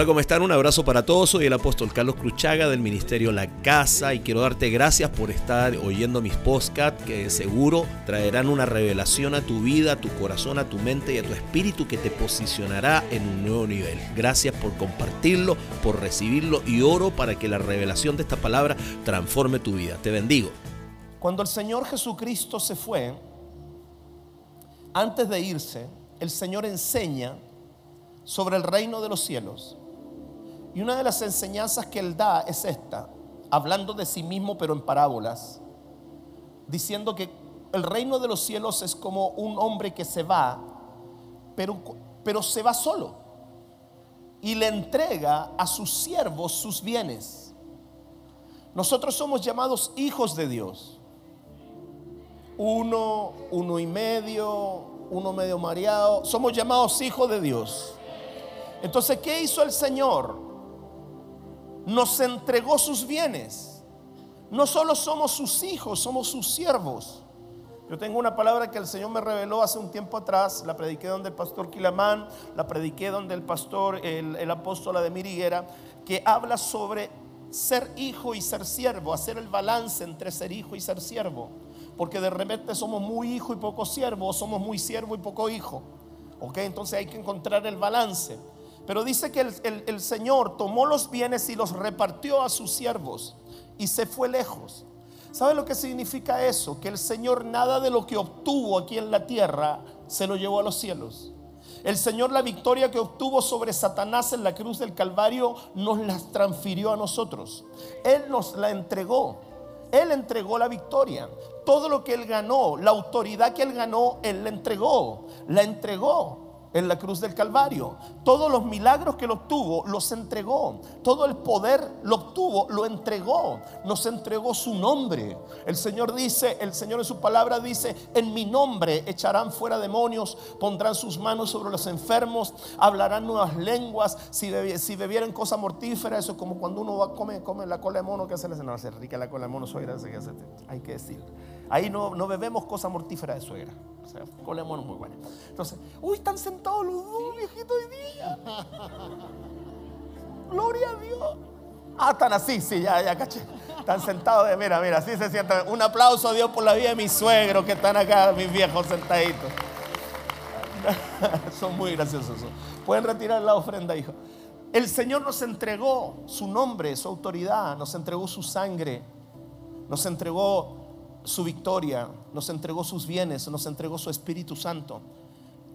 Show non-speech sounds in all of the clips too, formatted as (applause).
Hola, ¿cómo están? Un abrazo para todos. Soy el apóstol Carlos Cruchaga del Ministerio La Casa y quiero darte gracias por estar oyendo mis podcasts que seguro traerán una revelación a tu vida, a tu corazón, a tu mente y a tu espíritu que te posicionará en un nuevo nivel. Gracias por compartirlo, por recibirlo y oro para que la revelación de esta palabra transforme tu vida. Te bendigo. Cuando el Señor Jesucristo se fue, antes de irse, el Señor enseña sobre el reino de los cielos. Y una de las enseñanzas que él da es esta, hablando de sí mismo pero en parábolas, diciendo que el reino de los cielos es como un hombre que se va, pero, pero se va solo y le entrega a sus siervos sus bienes. Nosotros somos llamados hijos de Dios. Uno, uno y medio, uno medio mareado. Somos llamados hijos de Dios. Entonces, ¿qué hizo el Señor? Nos entregó sus bienes. No solo somos sus hijos, somos sus siervos. Yo tengo una palabra que el Señor me reveló hace un tiempo atrás, la prediqué donde el pastor Quilamán, la prediqué donde el pastor, el, apóstol Ademir Higuera, que habla sobre ser hijo y ser siervo, hacer el balance entre ser hijo y ser siervo. Porque de repente somos muy hijo y poco siervo, o somos muy siervo y poco hijo. ¿Ok? Entonces hay que encontrar el balance. Pero dice que el, Señor tomó los bienes y los repartió a sus siervos y se fue lejos. ¿Sabe lo que significa eso? Que el Señor nada de lo que obtuvo aquí en la tierra se lo llevó a los cielos. El Señor la victoria que obtuvo sobre Satanás en la cruz del Calvario nos la transfirió a nosotros. Él nos la entregó. Él entregó la victoria. Todo lo que Él ganó, la autoridad que Él ganó, Él la entregó. La entregó en la cruz del Calvario. Todos los milagros que lo obtuvo, los entregó. Todo el poder lo obtuvo, lo entregó. Nos entregó su nombre. El Señor dice, el Señor en su palabra dice, en mi nombre echarán fuera demonios, pondrán sus manos sobre los enfermos, hablarán nuevas lenguas, si, bebieran cosa mortífera, eso es como cuando uno va a comer, come la cola de mono, que se le no, hace rica la cola de mono, suegra, hay que decir. Ahí no, no bebemos cosa mortífera de suegra. O sea, mono muy buena. Entonces, uy, están sentados los dos, viejito hoy día. Gloria a Dios. Ah, están así, sí, ya, ya caché. Están sentados, de, mira, mira, así se sientan. Un aplauso a Dios por la vida de mis suegros que están acá, mis viejos sentaditos. (laughs) Son muy graciosos. Pueden retirar la ofrenda, hijo. El Señor nos entregó su nombre, su autoridad, nos entregó su sangre, nos entregó su victoria, nos entregó sus bienes, nos entregó su Espíritu Santo.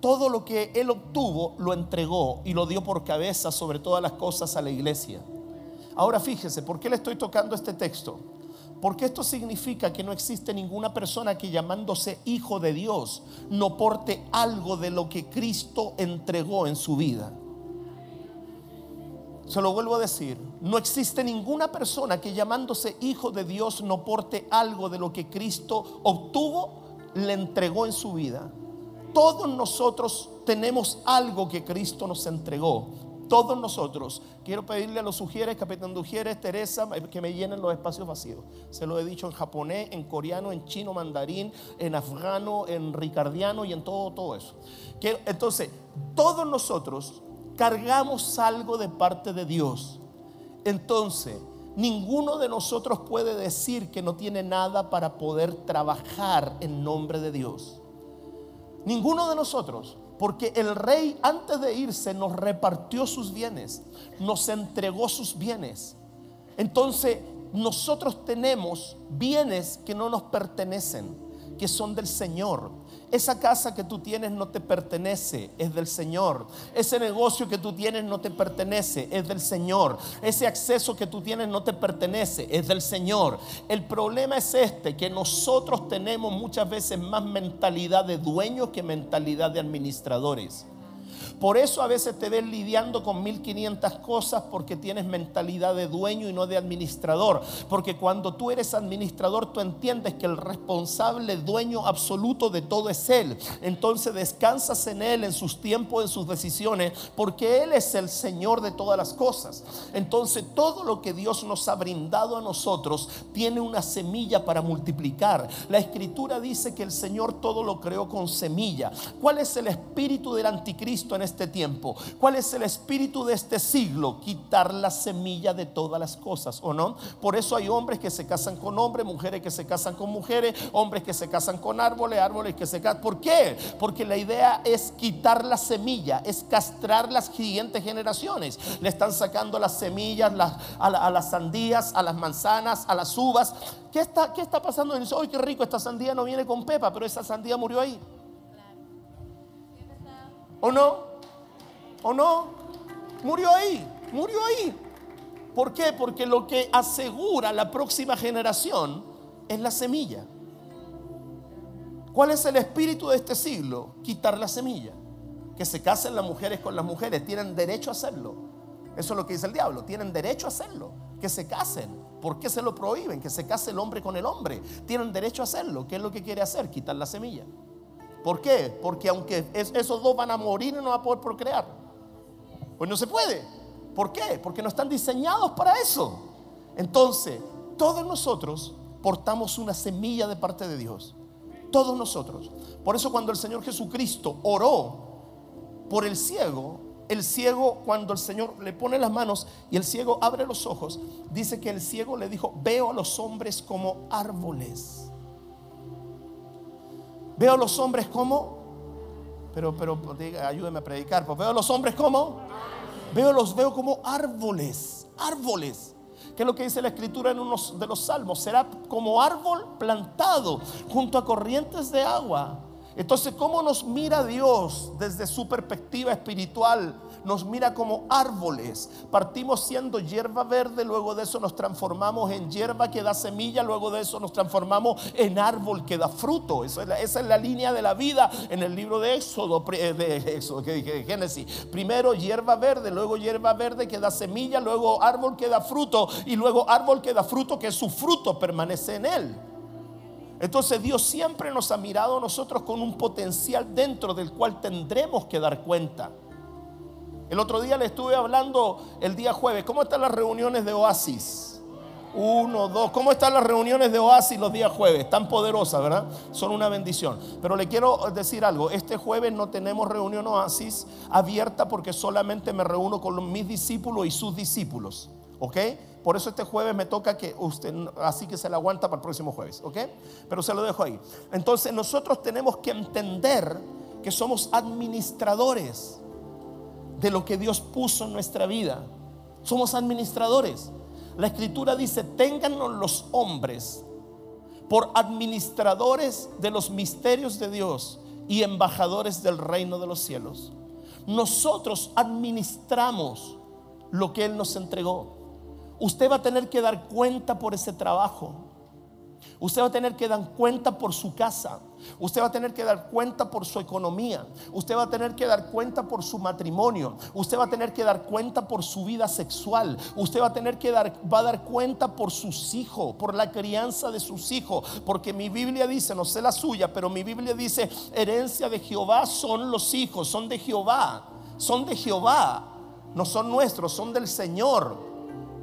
Todo lo que Él obtuvo lo entregó y lo dio por cabeza sobre todas las cosas a la iglesia. Ahora fíjese, ¿por qué le estoy tocando este texto? Porque esto significa que no existe ninguna persona que llamándose hijo de Dios no porte algo de lo que Cristo entregó en su vida. Se lo vuelvo a decir, no existe ninguna persona que llamándose hijo de Dios no porte algo de lo que Cristo obtuvo, le entregó en su vida. Todos nosotros tenemos algo que Cristo nos entregó. Todos nosotros. Quiero pedirle a los sugieres, capitán de Teresa, que me llenen los espacios vacíos. Se lo he dicho en japonés, en coreano, en chino, mandarín, en afgano, en ricardiano y en todo, todo eso. entonces, todos nosotros cargamos algo de parte de Dios. Entonces, ninguno de nosotros puede decir que no tiene nada para poder trabajar en nombre de Dios. Ninguno de nosotros. Porque el rey antes de irse nos repartió sus bienes, nos entregó sus bienes. Entonces nosotros tenemos bienes que no nos pertenecen, que son del Señor. Esa casa que tú tienes no te pertenece, es del Señor. Ese negocio que tú tienes no te pertenece, es del Señor. Ese acceso que tú tienes no te pertenece, es del Señor. El problema es este, que nosotros tenemos muchas veces más mentalidad de dueños que mentalidad de administradores. Por eso a veces te ves lidiando con 1500 cosas porque tienes mentalidad de dueño y no de administrador. Porque cuando tú eres administrador, tú entiendes que el responsable, dueño absoluto de todo es Él. Entonces descansas en Él, en sus tiempos, en sus decisiones, porque Él es el Señor de todas las cosas. Entonces todo lo que Dios nos ha brindado a nosotros tiene una semilla para multiplicar. La escritura dice que el Señor todo lo creó con semilla. ¿Cuál es el espíritu del anticristo en este tiempo? ¿Cuál es el espíritu de este siglo? Quitar la semilla de todas las cosas, ¿o no? Por eso hay hombres que se casan con hombres, mujeres que se casan con mujeres, hombres que se casan con árboles, árboles que se casan. ¿Por qué? Porque la idea es quitar la semilla, es castrar las siguientes generaciones. Le están sacando las semillas a, las sandías, a las manzanas, a las uvas. ¿Qué está, qué está pasando? Dice, ¡ay, qué rico! Esta sandía no viene con pepa, pero esa sandía murió ahí. ¿O no? ¿O no? Murió ahí, murió ahí. ¿Por qué? Porque lo que asegura la próxima generación es la semilla. ¿Cuál es el espíritu de este siglo? Quitar la semilla. Que se casen las mujeres con las mujeres. Tienen derecho a hacerlo. Eso es lo que dice el diablo. Tienen derecho a hacerlo. Que se casen. ¿Por qué se lo prohíben? Que se case el hombre con el hombre. Tienen derecho a hacerlo. ¿Qué es lo que quiere hacer? Quitar la semilla. ¿Por qué? Porque aunque esos dos van a morir y no van a poder procrear. Pues no se puede. ¿Por qué? Porque no están diseñados para eso. Entonces, todos nosotros portamos una semilla de parte de Dios. Todos nosotros. Por eso cuando el Señor Jesucristo oró por el ciego, el ciego cuando el Señor le pone las manos y el ciego abre los ojos, dice que el ciego le dijo, veo a los hombres como árboles. Veo a los hombres como, pero, pero ayúdeme a predicar, pues veo a los hombres como, veo los veo como árboles, árboles. ¿Qué es lo que dice la escritura en uno de los salmos? Será como árbol plantado junto a corrientes de agua. Entonces, ¿cómo nos mira Dios desde su perspectiva espiritual? Nos mira como árboles. Partimos siendo hierba verde, luego de eso nos transformamos en hierba que da semilla, luego de eso nos transformamos en árbol que da fruto. esa es la línea de la vida en el libro de Éxodo, eh, de, Éxodo, Génesis. Primero hierba verde, luego hierba verde que da semilla, luego árbol que da fruto y luego árbol que da fruto que su fruto permanece en él. Entonces Dios siempre nos ha mirado a nosotros con un potencial dentro del cual tendremos que dar cuenta. El otro día le estuve hablando el día jueves. ¿Cómo están las reuniones de Oasis? Uno, dos. ¿Cómo están las reuniones de Oasis los días jueves? Tan poderosas, ¿verdad? Son una bendición. Pero le quiero decir algo. Este jueves no tenemos reunión Oasis abierta porque solamente me reúno con mis discípulos y sus discípulos. ¿Ok? Por eso este jueves me toca que usted, así que se la aguanta para el próximo jueves. ¿Ok? Pero se lo dejo ahí. Entonces nosotros tenemos que entender que somos administradores de lo que Dios puso en nuestra vida. Somos administradores. La escritura dice, téngannos los hombres por administradores de los misterios de Dios y embajadores del reino de los cielos. Nosotros administramos lo que Él nos entregó. Usted va a tener que dar cuenta por ese trabajo. Usted va a tener que dar cuenta por su casa. Usted va a tener que dar cuenta por su economía. Usted va a tener que dar cuenta por su matrimonio. Usted va a tener que dar cuenta por su vida sexual. Usted va a tener que dar, va a dar cuenta por sus hijos, por la crianza de sus hijos. Porque mi Biblia dice, no sé la suya, pero mi Biblia dice, herencia de Jehová son los hijos, son de Jehová. Son de Jehová. No son nuestros, son del Señor.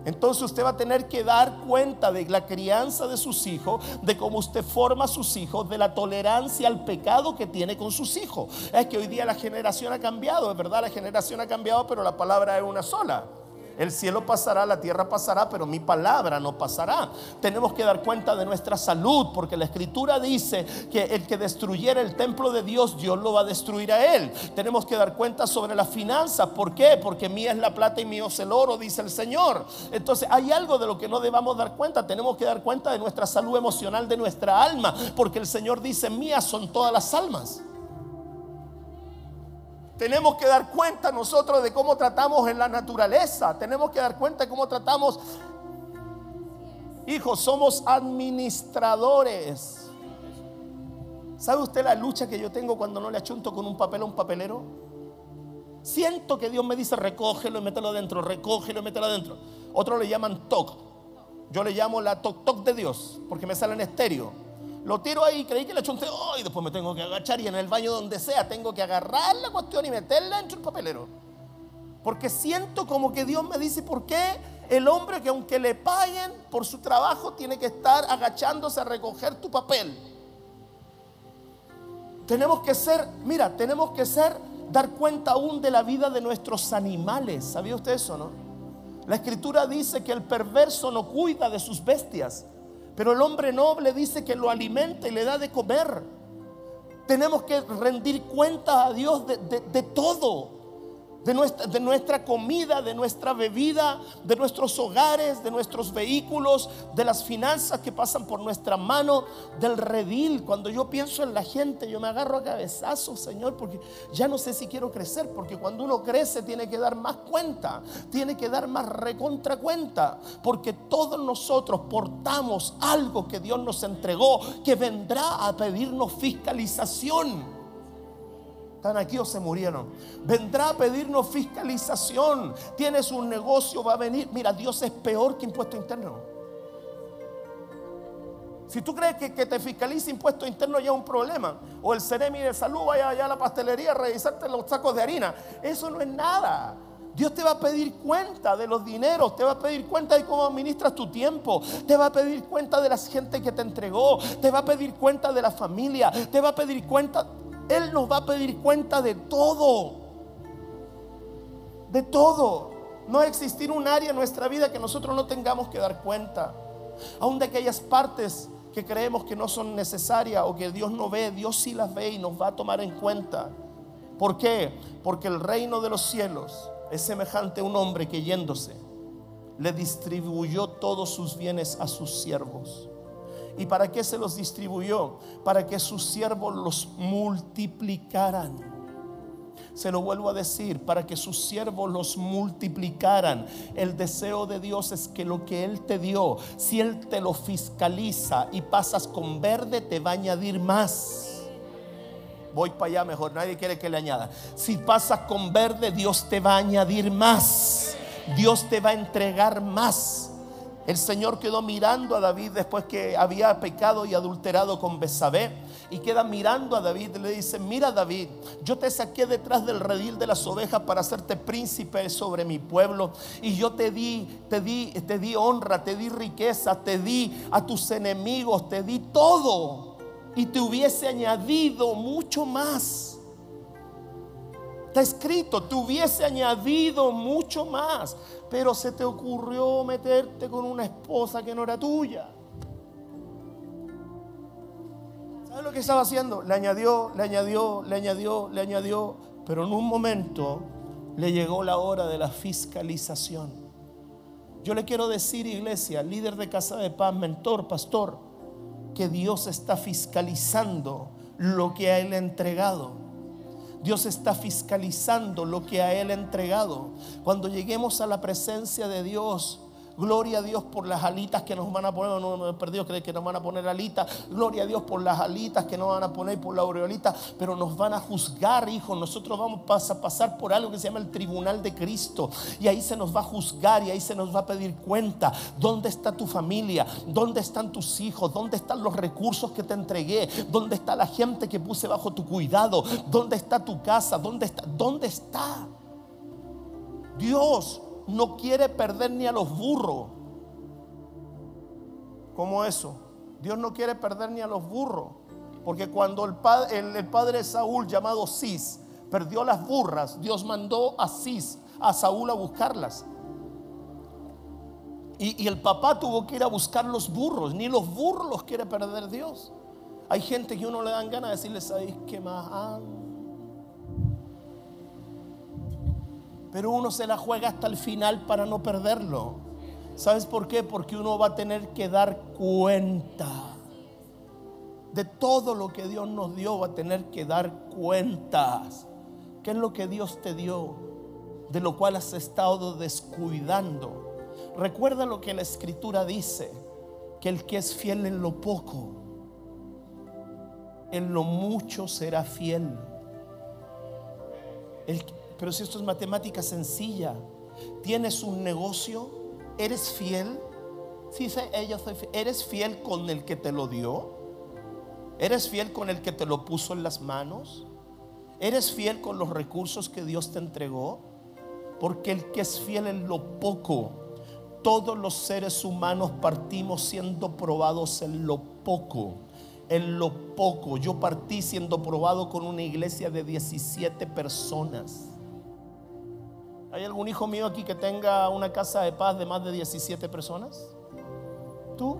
Entonces usted va a tener que dar cuenta de la crianza de sus hijos, de cómo usted forma a sus hijos, de la tolerancia al pecado que tiene con sus hijos. Es que hoy día la generación ha cambiado, es verdad, la generación ha cambiado, pero la palabra es una sola. El cielo pasará, la tierra pasará, pero mi palabra no pasará. Tenemos que dar cuenta de nuestra salud, porque la escritura dice que el que destruyera el templo de Dios, Dios lo va a destruir a él. Tenemos que dar cuenta sobre la finanza. ¿Por qué? Porque mía es la plata y mío es el oro, dice el Señor. Entonces hay algo de lo que no debamos dar cuenta. Tenemos que dar cuenta de nuestra salud emocional, de nuestra alma, porque el Señor dice, mías son todas las almas. Tenemos que dar cuenta nosotros de cómo tratamos en la naturaleza. Tenemos que dar cuenta de cómo tratamos. Hijos, somos administradores. ¿Sabe usted la lucha que yo tengo cuando no le achunto con un papel a un papelero? Siento que Dios me dice recógelo y mételo adentro, recógelo y mételo adentro. Otros le llaman toc. Yo le llamo la toc toc de Dios porque me sale en estéreo. Lo tiro ahí, creí que le chunté, oh, y después me tengo que agachar y en el baño donde sea tengo que agarrar la cuestión y meterla dentro del papelero. Porque siento como que Dios me dice, ¿por qué el hombre que aunque le paguen por su trabajo tiene que estar agachándose a recoger tu papel? Tenemos que ser, mira, tenemos que ser dar cuenta aún de la vida de nuestros animales. ¿Sabía usted eso, no? La escritura dice que el perverso no cuida de sus bestias, pero el hombre noble dice que lo alimenta y le da de comer. Tenemos que rendir cuenta a Dios de, de todo de nuestra, de nuestra comida, de nuestra bebida, de nuestros hogares, de nuestros vehículos, de las finanzas que pasan por nuestra mano, del redil. Cuando yo pienso en la gente, yo me agarro a cabezazos, Señor, porque ya no sé si quiero crecer, porque cuando uno crece tiene que dar más cuenta, tiene que dar más recontra cuenta, porque todos nosotros portamos algo que Dios nos entregó, que vendrá a pedirnos fiscalización. Están aquí o se murieron. Vendrá a pedirnos fiscalización. Tienes un negocio, va a venir. Mira, Dios es peor que impuesto interno. Si tú crees que, te fiscaliza impuesto interno ya es un problema, o el Ceremi de salud vaya allá a la pastelería a revisarte los sacos de harina, eso no es nada. Dios te va a pedir cuenta de los dineros, te va a pedir cuenta de cómo administras tu tiempo, te va a pedir cuenta de la gente que te entregó, te va a pedir cuenta de la familia, te va a pedir cuenta él nos va a pedir cuenta de todo. De todo. No va a existir un área en nuestra vida que nosotros no tengamos que dar cuenta. Aún de aquellas partes que creemos que no son necesarias o que Dios no ve, Dios sí las ve y nos va a tomar en cuenta. ¿Por qué? Porque el reino de los cielos es semejante a un hombre que yéndose le distribuyó todos sus bienes a sus siervos. ¿Y para qué se los distribuyó? Para que sus siervos los multiplicaran. Se lo vuelvo a decir, para que sus siervos los multiplicaran. El deseo de Dios es que lo que Él te dio, si Él te lo fiscaliza y pasas con verde, te va a añadir más. Voy para allá mejor, nadie quiere que le añada. Si pasas con verde, Dios te va a añadir más. Dios te va a entregar más. El Señor quedó mirando a David después que había pecado y adulterado con Besabé. Y queda mirando a David y le dice, mira David, yo te saqué detrás del redil de las ovejas para hacerte príncipe sobre mi pueblo. Y yo te di, te di, te di honra, te di riqueza, te di a tus enemigos, te di todo. Y te hubiese añadido mucho más. Está escrito, te hubiese añadido mucho más pero se te ocurrió meterte con una esposa que no era tuya. ¿Sabes lo que estaba haciendo? Le añadió, le añadió, le añadió, le añadió, pero en un momento le llegó la hora de la fiscalización. Yo le quiero decir, iglesia, líder de Casa de Paz, mentor, pastor, que Dios está fiscalizando lo que a Él ha entregado. Dios está fiscalizando lo que a Él ha entregado. Cuando lleguemos a la presencia de Dios, Gloria a Dios por las alitas que nos van a poner. No me he perdido, que nos van a poner alitas. Gloria a Dios por las alitas que nos van a poner, por la aureolita. Pero nos van a juzgar, hijos. Nosotros vamos a pasar por algo que se llama el tribunal de Cristo. Y ahí se nos va a juzgar y ahí se nos va a pedir cuenta. ¿Dónde está tu familia? ¿Dónde están tus hijos? ¿Dónde están los recursos que te entregué? ¿Dónde está la gente que puse bajo tu cuidado? ¿Dónde está tu casa? ¿Dónde está? ¿Dónde está? Dios no quiere perder ni a los burros. ¿Cómo eso? Dios no quiere perder ni a los burros. Porque cuando el padre, el, padre Saúl, llamado Cis, perdió las burras, Dios mandó a Cis, a Saúl a buscarlas. Y, el papá tuvo que ir a buscar los burros. Ni los burros los quiere perder Dios. Hay gente que uno le dan ganas de decirles, ¿sabéis qué más? Pero uno se la juega hasta el final para no perderlo. ¿Sabes por qué? Porque uno va a tener que dar cuenta de todo lo que Dios nos dio, va a tener que dar cuentas. ¿Qué es lo que Dios te dio? De lo cual has estado descuidando. Recuerda lo que la escritura dice, que el que es fiel en lo poco, en lo mucho será fiel. El, pero si esto es matemática sencilla, tienes un negocio, eres fiel. Si ella, ¿eres fiel con el que te lo dio? ¿Eres fiel con el que te lo puso en las manos? ¿Eres fiel con los recursos que Dios te entregó? Porque el que es fiel en lo poco, todos los seres humanos partimos siendo probados en lo poco. en lo poco. Yo partí siendo probado con una iglesia de 17 personas. ¿Hay algún hijo mío aquí que tenga una casa de paz de más de 17 personas? ¿Tú?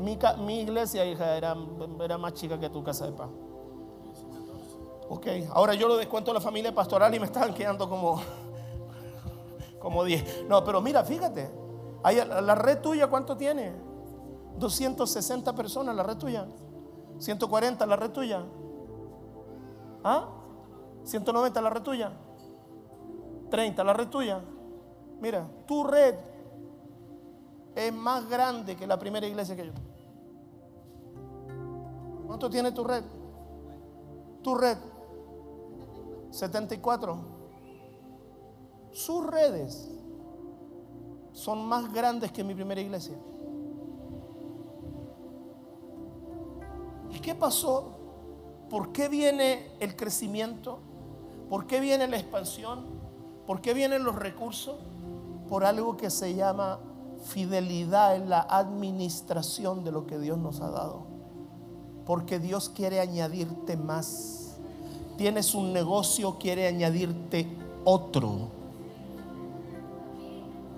Mi, iglesia, hija, era, era más chica que tu casa de paz. Ok, ahora yo lo descuento a la familia pastoral y me están quedando como, como 10. No, pero mira, fíjate, la red tuya, ¿cuánto tiene? 260 personas, la red tuya. 140, la red tuya. ¿Ah? 190, la red tuya. 30, la red tuya. Mira, tu red es más grande que la primera iglesia que yo. ¿Cuánto tiene tu red? Tu red. 74. Sus redes son más grandes que mi primera iglesia. ¿Y qué pasó? ¿Por qué viene el crecimiento? ¿Por qué viene la expansión? ¿Por qué vienen los recursos? Por algo que se llama fidelidad en la administración de lo que Dios nos ha dado. Porque Dios quiere añadirte más. Tienes un negocio, quiere añadirte otro.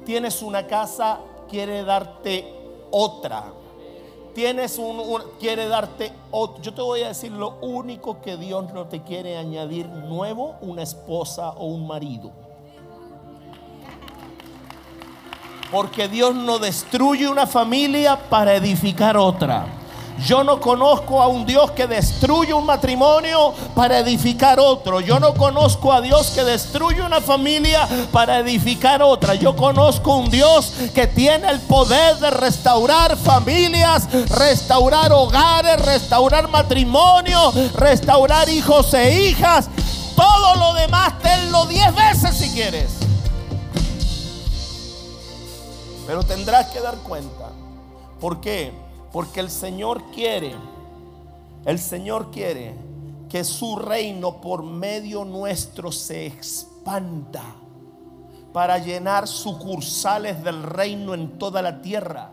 Tienes una casa, quiere darte otra. Tienes un, quiere darte otro. Yo te voy a decir lo único que Dios no te quiere añadir nuevo, una esposa o un marido. Porque Dios no destruye una familia para edificar otra. Yo no conozco a un Dios que destruye un matrimonio para edificar otro. Yo no conozco a Dios que destruye una familia para edificar otra. Yo conozco un Dios que tiene el poder de restaurar familias, restaurar hogares, restaurar matrimonio, restaurar hijos e hijas. Todo lo demás tenlo diez veces si quieres. Pero tendrás que dar cuenta. ¿Por qué? Porque el Señor quiere, el Señor quiere que su reino por medio nuestro se expanda para llenar sucursales del reino en toda la tierra.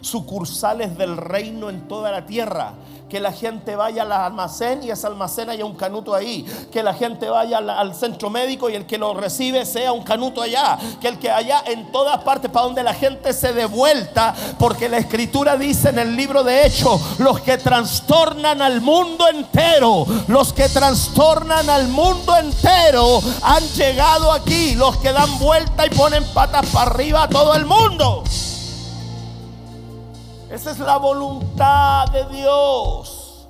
Sucursales del reino en toda la tierra que la gente vaya al almacén y ese almacén haya un canuto ahí, que la gente vaya al, centro médico y el que lo recibe sea un canuto allá, que el que haya en todas partes para donde la gente se dé vuelta, porque la escritura dice en el libro de Hechos, los que trastornan al mundo entero, los que trastornan al mundo entero han llegado aquí, los que dan vuelta y ponen patas para arriba a todo el mundo. Esa es la voluntad de Dios.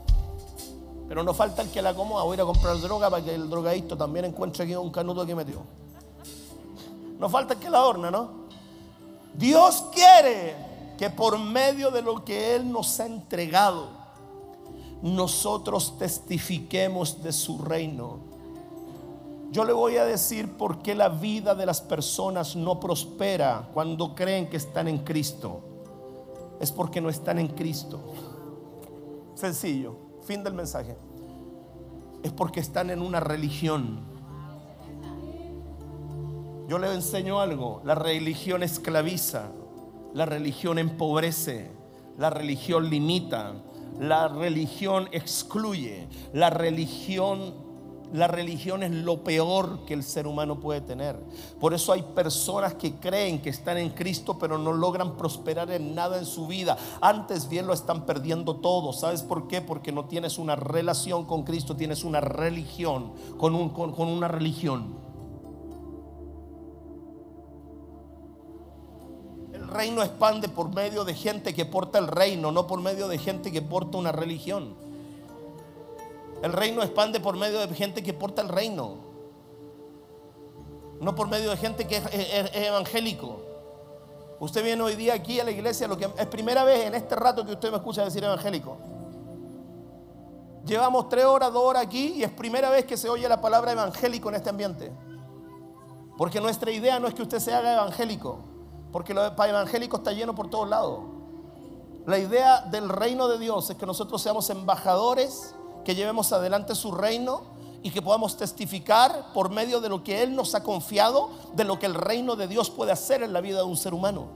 Pero no falta el que la acomoda. Voy a ir a comprar droga para que el drogadicto también encuentre aquí un canuto que metió. No falta el que la adorna, ¿no? Dios quiere que por medio de lo que Él nos ha entregado, nosotros testifiquemos de su reino. Yo le voy a decir por qué la vida de las personas no prospera cuando creen que están en Cristo es porque no están en Cristo. Sencillo, fin del mensaje. Es porque están en una religión. Yo le enseño algo, la religión esclaviza, la religión empobrece, la religión limita, la religión excluye, la religión la religión es lo peor que el ser humano puede tener. Por eso hay personas que creen que están en Cristo pero no logran prosperar en nada en su vida. Antes bien lo están perdiendo todo. ¿Sabes por qué? Porque no tienes una relación con Cristo, tienes una religión, con, con una religión. El reino expande por medio de gente que porta el reino, no por medio de gente que porta una religión. El reino expande por medio de gente que porta el reino. No por medio de gente que es, evangélico. Usted viene hoy día aquí a la iglesia, lo que es primera vez en este rato que usted me escucha decir evangélico. Llevamos tres horas, dos horas aquí y es primera vez que se oye la palabra evangélico en este ambiente. Porque nuestra idea no es que usted se haga evangélico, porque lo evangélico está lleno por todos lados. La idea del reino de Dios es que nosotros seamos embajadores que llevemos adelante su reino y que podamos testificar por medio de lo que Él nos ha confiado, de lo que el reino de Dios puede hacer en la vida de un ser humano.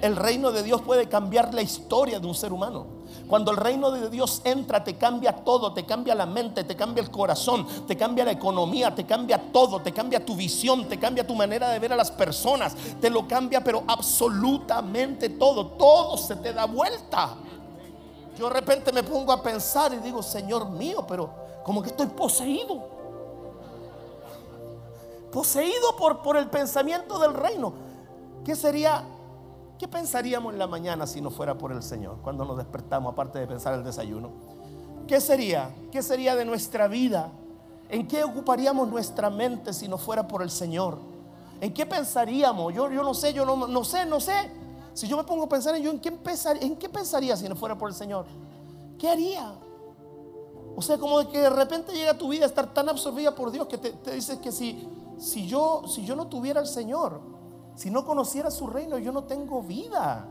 El reino de Dios puede cambiar la historia de un ser humano. Cuando el reino de Dios entra, te cambia todo, te cambia la mente, te cambia el corazón, te cambia la economía, te cambia todo, te cambia tu visión, te cambia tu manera de ver a las personas, te lo cambia, pero absolutamente todo, todo se te da vuelta. Yo de repente me pongo a pensar y digo, Señor mío, pero como que estoy poseído. Poseído por, por el pensamiento del reino. ¿Qué sería ¿Qué pensaríamos en la mañana si no fuera por el Señor? Cuando nos despertamos, aparte de pensar el desayuno. ¿Qué sería? ¿Qué sería de nuestra vida? ¿En qué ocuparíamos nuestra mente si no fuera por el Señor? ¿En qué pensaríamos? Yo, yo no sé, yo no, no sé, no sé. Si yo me pongo a pensar en yo, ¿en qué, ¿en qué pensaría si no fuera por el Señor? ¿Qué haría? O sea, como de que de repente llega tu vida a estar tan absorbida por Dios que te, te dices que si, si, yo, si yo no tuviera al Señor, si no conociera su reino, yo no tengo vida.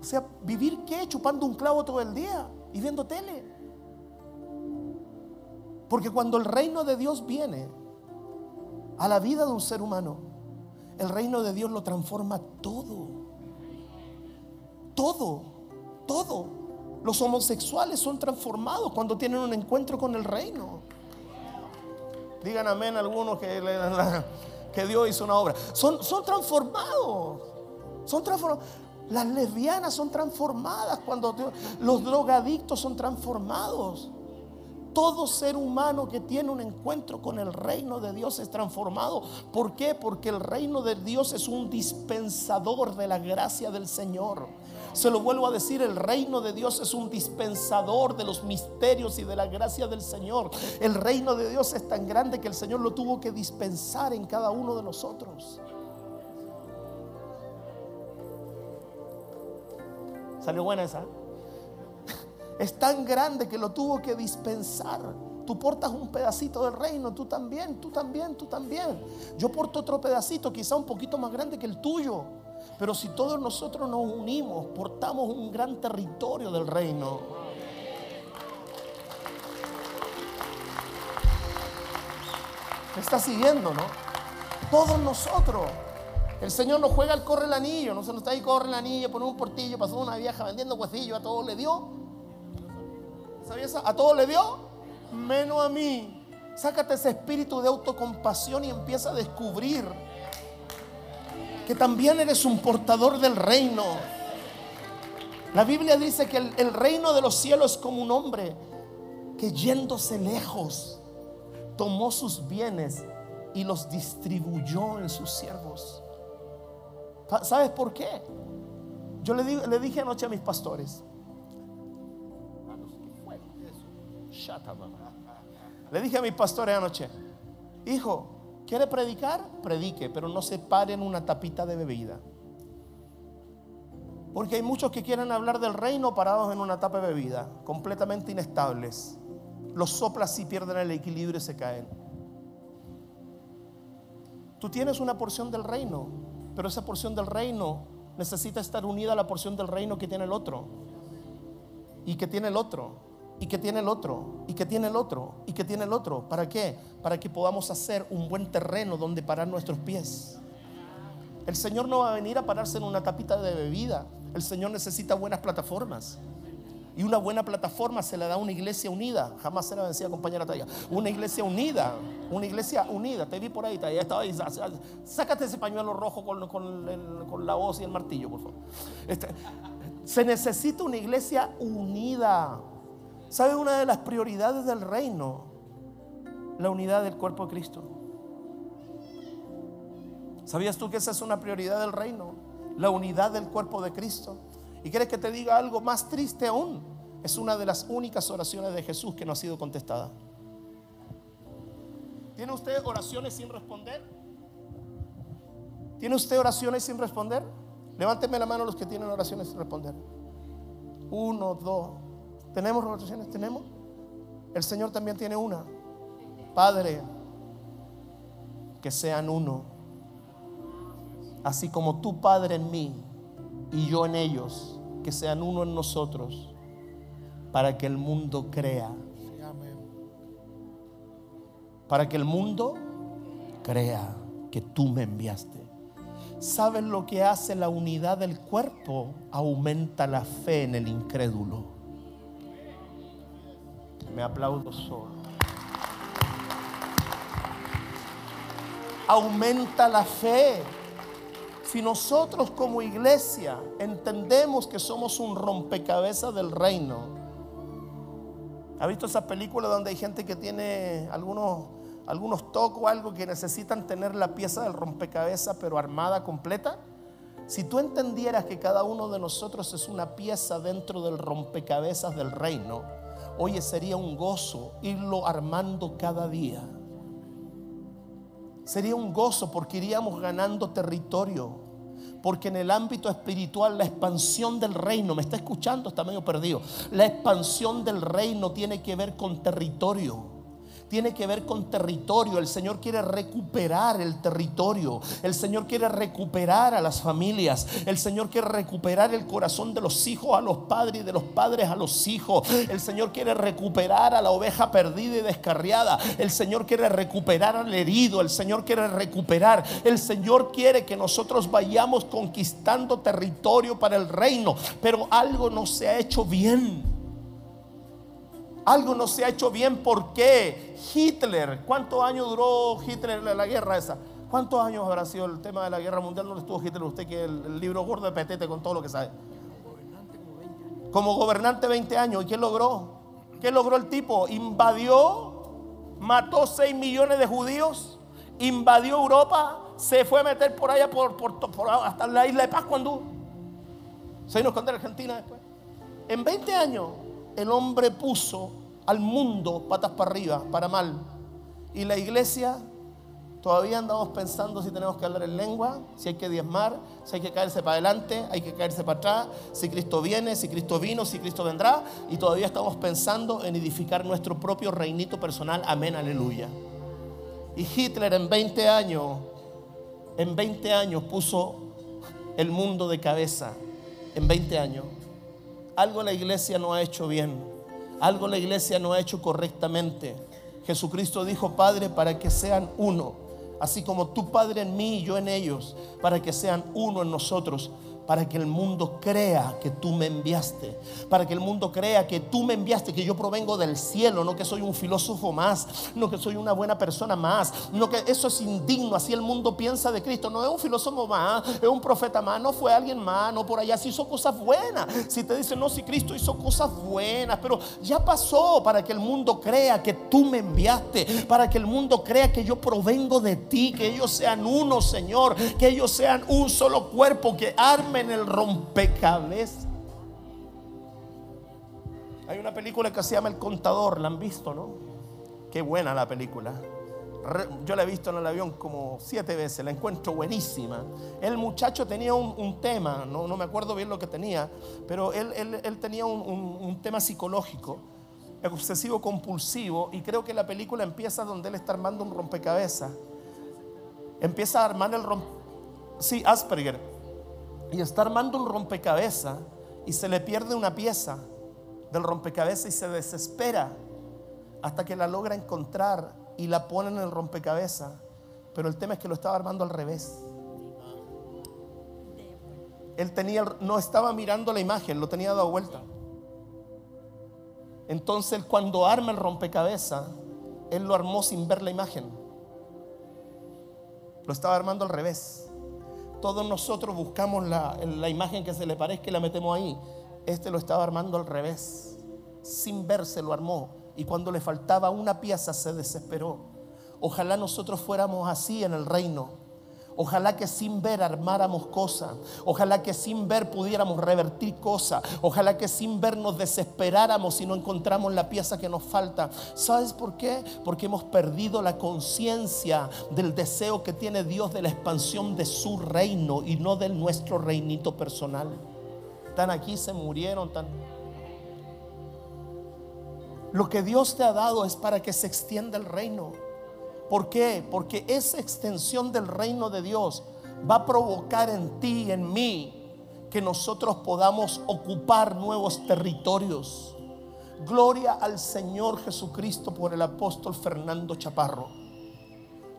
O sea, vivir qué? Chupando un clavo todo el día y viendo tele. Porque cuando el reino de Dios viene a la vida de un ser humano, el reino de Dios lo transforma todo. Todo, todo. Los homosexuales son transformados cuando tienen un encuentro con el reino. Digan amén algunos que que Dios hizo una obra. Son, son transformados. Son transformados. Las lesbianas son transformadas cuando los drogadictos son transformados. Todo ser humano que tiene un encuentro con el reino de Dios es transformado. ¿Por qué? Porque el reino de Dios es un dispensador de la gracia del Señor. Se lo vuelvo a decir, el reino de Dios es un dispensador de los misterios y de la gracia del Señor. El reino de Dios es tan grande que el Señor lo tuvo que dispensar en cada uno de nosotros. ¿Salió buena esa? (laughs) Es tan grande que lo tuvo que dispensar. Tú portas un pedacito del reino, tú también, tú también, tú también. Yo porto otro pedacito, quizá un poquito más grande que el tuyo. Pero si todos nosotros nos unimos, portamos un gran territorio del reino. Me está siguiendo, ¿no? Todos nosotros. El Señor nos juega al corre el anillo, no se nos está ahí corre el anillo, pone un portillo, pasó una vieja vendiendo huesillo, a todos le dio. ¿Sabías? A todos le dio, menos a mí. Sácate ese espíritu de autocompasión y empieza a descubrir que también eres un portador del reino. La Biblia dice que el, reino de los cielos es como un hombre que yéndose lejos tomó sus bienes y los distribuyó en sus siervos. ¿Sabes por qué? Yo le, le dije anoche a mis pastores, le dije a mis pastores anoche, hijo, ¿Quiere predicar? Predique, pero no se pare en una tapita de bebida. Porque hay muchos que quieren hablar del reino parados en una tapa de bebida, completamente inestables. Los soplas y pierden el equilibrio y se caen. Tú tienes una porción del reino, pero esa porción del reino necesita estar unida a la porción del reino que tiene el otro. Y que tiene el otro y que tiene el otro, y que tiene el otro, y que tiene el otro. ¿Para qué? Para que podamos hacer un buen terreno donde parar nuestros pies. El Señor no va a venir a pararse en una tapita de bebida. El Señor necesita buenas plataformas. Y una buena plataforma se le da una iglesia unida. Jamás se la vencía compañera Taya. Una iglesia unida. Una iglesia unida. Te vi por ahí, Taya. Estaba ahí. Sácate ese pañuelo rojo con, la voz y el martillo, por favor. Este, se necesita una iglesia unida. ¿Sabe una de las prioridades del reino? La unidad del cuerpo de Cristo. ¿Sabías tú que esa es una prioridad del reino? La unidad del cuerpo de Cristo. ¿Y quieres que te diga algo más triste aún? Es una de las únicas oraciones de Jesús que no ha sido contestada. ¿Tiene usted oraciones sin responder? ¿Tiene usted oraciones sin responder? Levánteme la mano los que tienen oraciones sin responder. Uno, dos, ¿Tenemos relaciones? ¿Tenemos? El Señor también tiene una. Padre, que sean uno. Así como tu Padre en mí y yo en ellos, que sean uno en nosotros, para que el mundo crea. Para que el mundo crea que tú me enviaste. ¿Sabes lo que hace la unidad del cuerpo? Aumenta la fe en el incrédulo. Me aplaudo solo. Aumenta la fe. Si nosotros como iglesia entendemos que somos un rompecabezas del reino, ¿ha visto esa película donde hay gente que tiene algunos, algunos toques o algo que necesitan tener la pieza del rompecabezas pero armada completa? Si tú entendieras que cada uno de nosotros es una pieza dentro del rompecabezas del reino, oye, sería un gozo irlo armando cada día. Sería un gozo porque iríamos ganando territorio. Porque en el ámbito espiritual la expansión del reino, me está escuchando, está medio perdido. La expansión del reino tiene que ver con territorio tiene que ver con territorio. El Señor quiere recuperar el territorio. El Señor quiere recuperar a las familias. El Señor quiere recuperar el corazón de los hijos a los padres y de los padres a los hijos. El Señor quiere recuperar a la oveja perdida y descarriada. El Señor quiere recuperar al herido. El Señor quiere recuperar. El Señor quiere que nosotros vayamos conquistando territorio para el reino. Pero algo no se ha hecho bien. Algo no se ha hecho bien. ¿Por qué? Hitler, ¿cuántos años duró Hitler la guerra esa? ¿Cuántos años habrá sido el tema de la guerra mundial? No estuvo Hitler usted que el, libro gordo de Petete con todo lo que sabe. Como gobernante 20 años. ¿Y qué logró? ¿Qué logró el tipo? Invadió, mató 6 millones de judíos, invadió Europa, se fue a meter por allá hasta la isla de Pascua Se vino a esconder Argentina después. En 20 años el hombre puso al mundo patas para arriba, para mal. Y la iglesia, todavía andamos pensando si tenemos que hablar en lengua, si hay que diezmar, si hay que caerse para adelante, hay que caerse para atrás, si Cristo viene, si Cristo vino, si Cristo vendrá. Y todavía estamos pensando en edificar nuestro propio reinito personal. Amén, aleluya. Y Hitler en 20 años, en 20 años puso el mundo de cabeza. En 20 años algo la iglesia no ha hecho bien, algo la iglesia no ha hecho correctamente. Jesucristo dijo, Padre, para que sean uno, así como tu Padre en mí y yo en ellos, para que sean uno en nosotros para que el mundo crea que tú me enviaste, para que el mundo crea que tú me enviaste, que yo provengo del cielo, no que soy un filósofo más, no que soy una buena persona más, no que eso es indigno, así el mundo piensa de Cristo, no es un filósofo más, es un profeta más, no fue alguien más, no por allá, si hizo cosas buenas, si te dicen, no, si Cristo hizo cosas buenas, pero ya pasó para que el mundo crea que tú me enviaste, para que el mundo crea que yo provengo de ti, que ellos sean uno, Señor, que ellos sean un solo cuerpo, que arme en el rompecabezas. Hay una película que se llama El Contador, la han visto, ¿no? Qué buena la película. Yo la he visto en el avión como siete veces, la encuentro buenísima. El muchacho tenía un, tema, no, no, me acuerdo bien lo que tenía, pero él, él, tenía un, un, tema psicológico, obsesivo compulsivo, y creo que la película empieza donde él está armando un rompecabezas. Empieza a armar el rompecabezas. Sí, Asperger y está armando un rompecabezas y se le pierde una pieza del rompecabezas y se desespera hasta que la logra encontrar y la pone en el rompecabezas. Pero el tema es que lo estaba armando al revés. Él tenía, no estaba mirando la imagen, lo tenía dado vuelta. Entonces cuando arma el rompecabezas, él lo armó sin ver la imagen. Lo estaba armando al revés. Todos nosotros buscamos la, imagen que se le parezca y la metemos ahí. Este lo estaba armando al revés. Sin verse lo armó. Y cuando le faltaba una pieza se desesperó. Ojalá nosotros fuéramos así en el reino Ojalá que sin ver armáramos cosas. Ojalá que sin ver pudiéramos revertir cosas. Ojalá que sin ver nos desesperáramos si no encontramos la pieza que nos falta. ¿Sabes por qué? Porque hemos perdido la conciencia del deseo que tiene Dios de la expansión de su reino y no del nuestro reinito personal. Están aquí, se murieron, tan... Lo que Dios te ha dado es para que se extienda el reino. ¿Por qué? Porque esa extensión del reino de Dios va a provocar en ti y en mí que nosotros podamos ocupar nuevos territorios. Gloria al Señor Jesucristo por el apóstol Fernando Chaparro.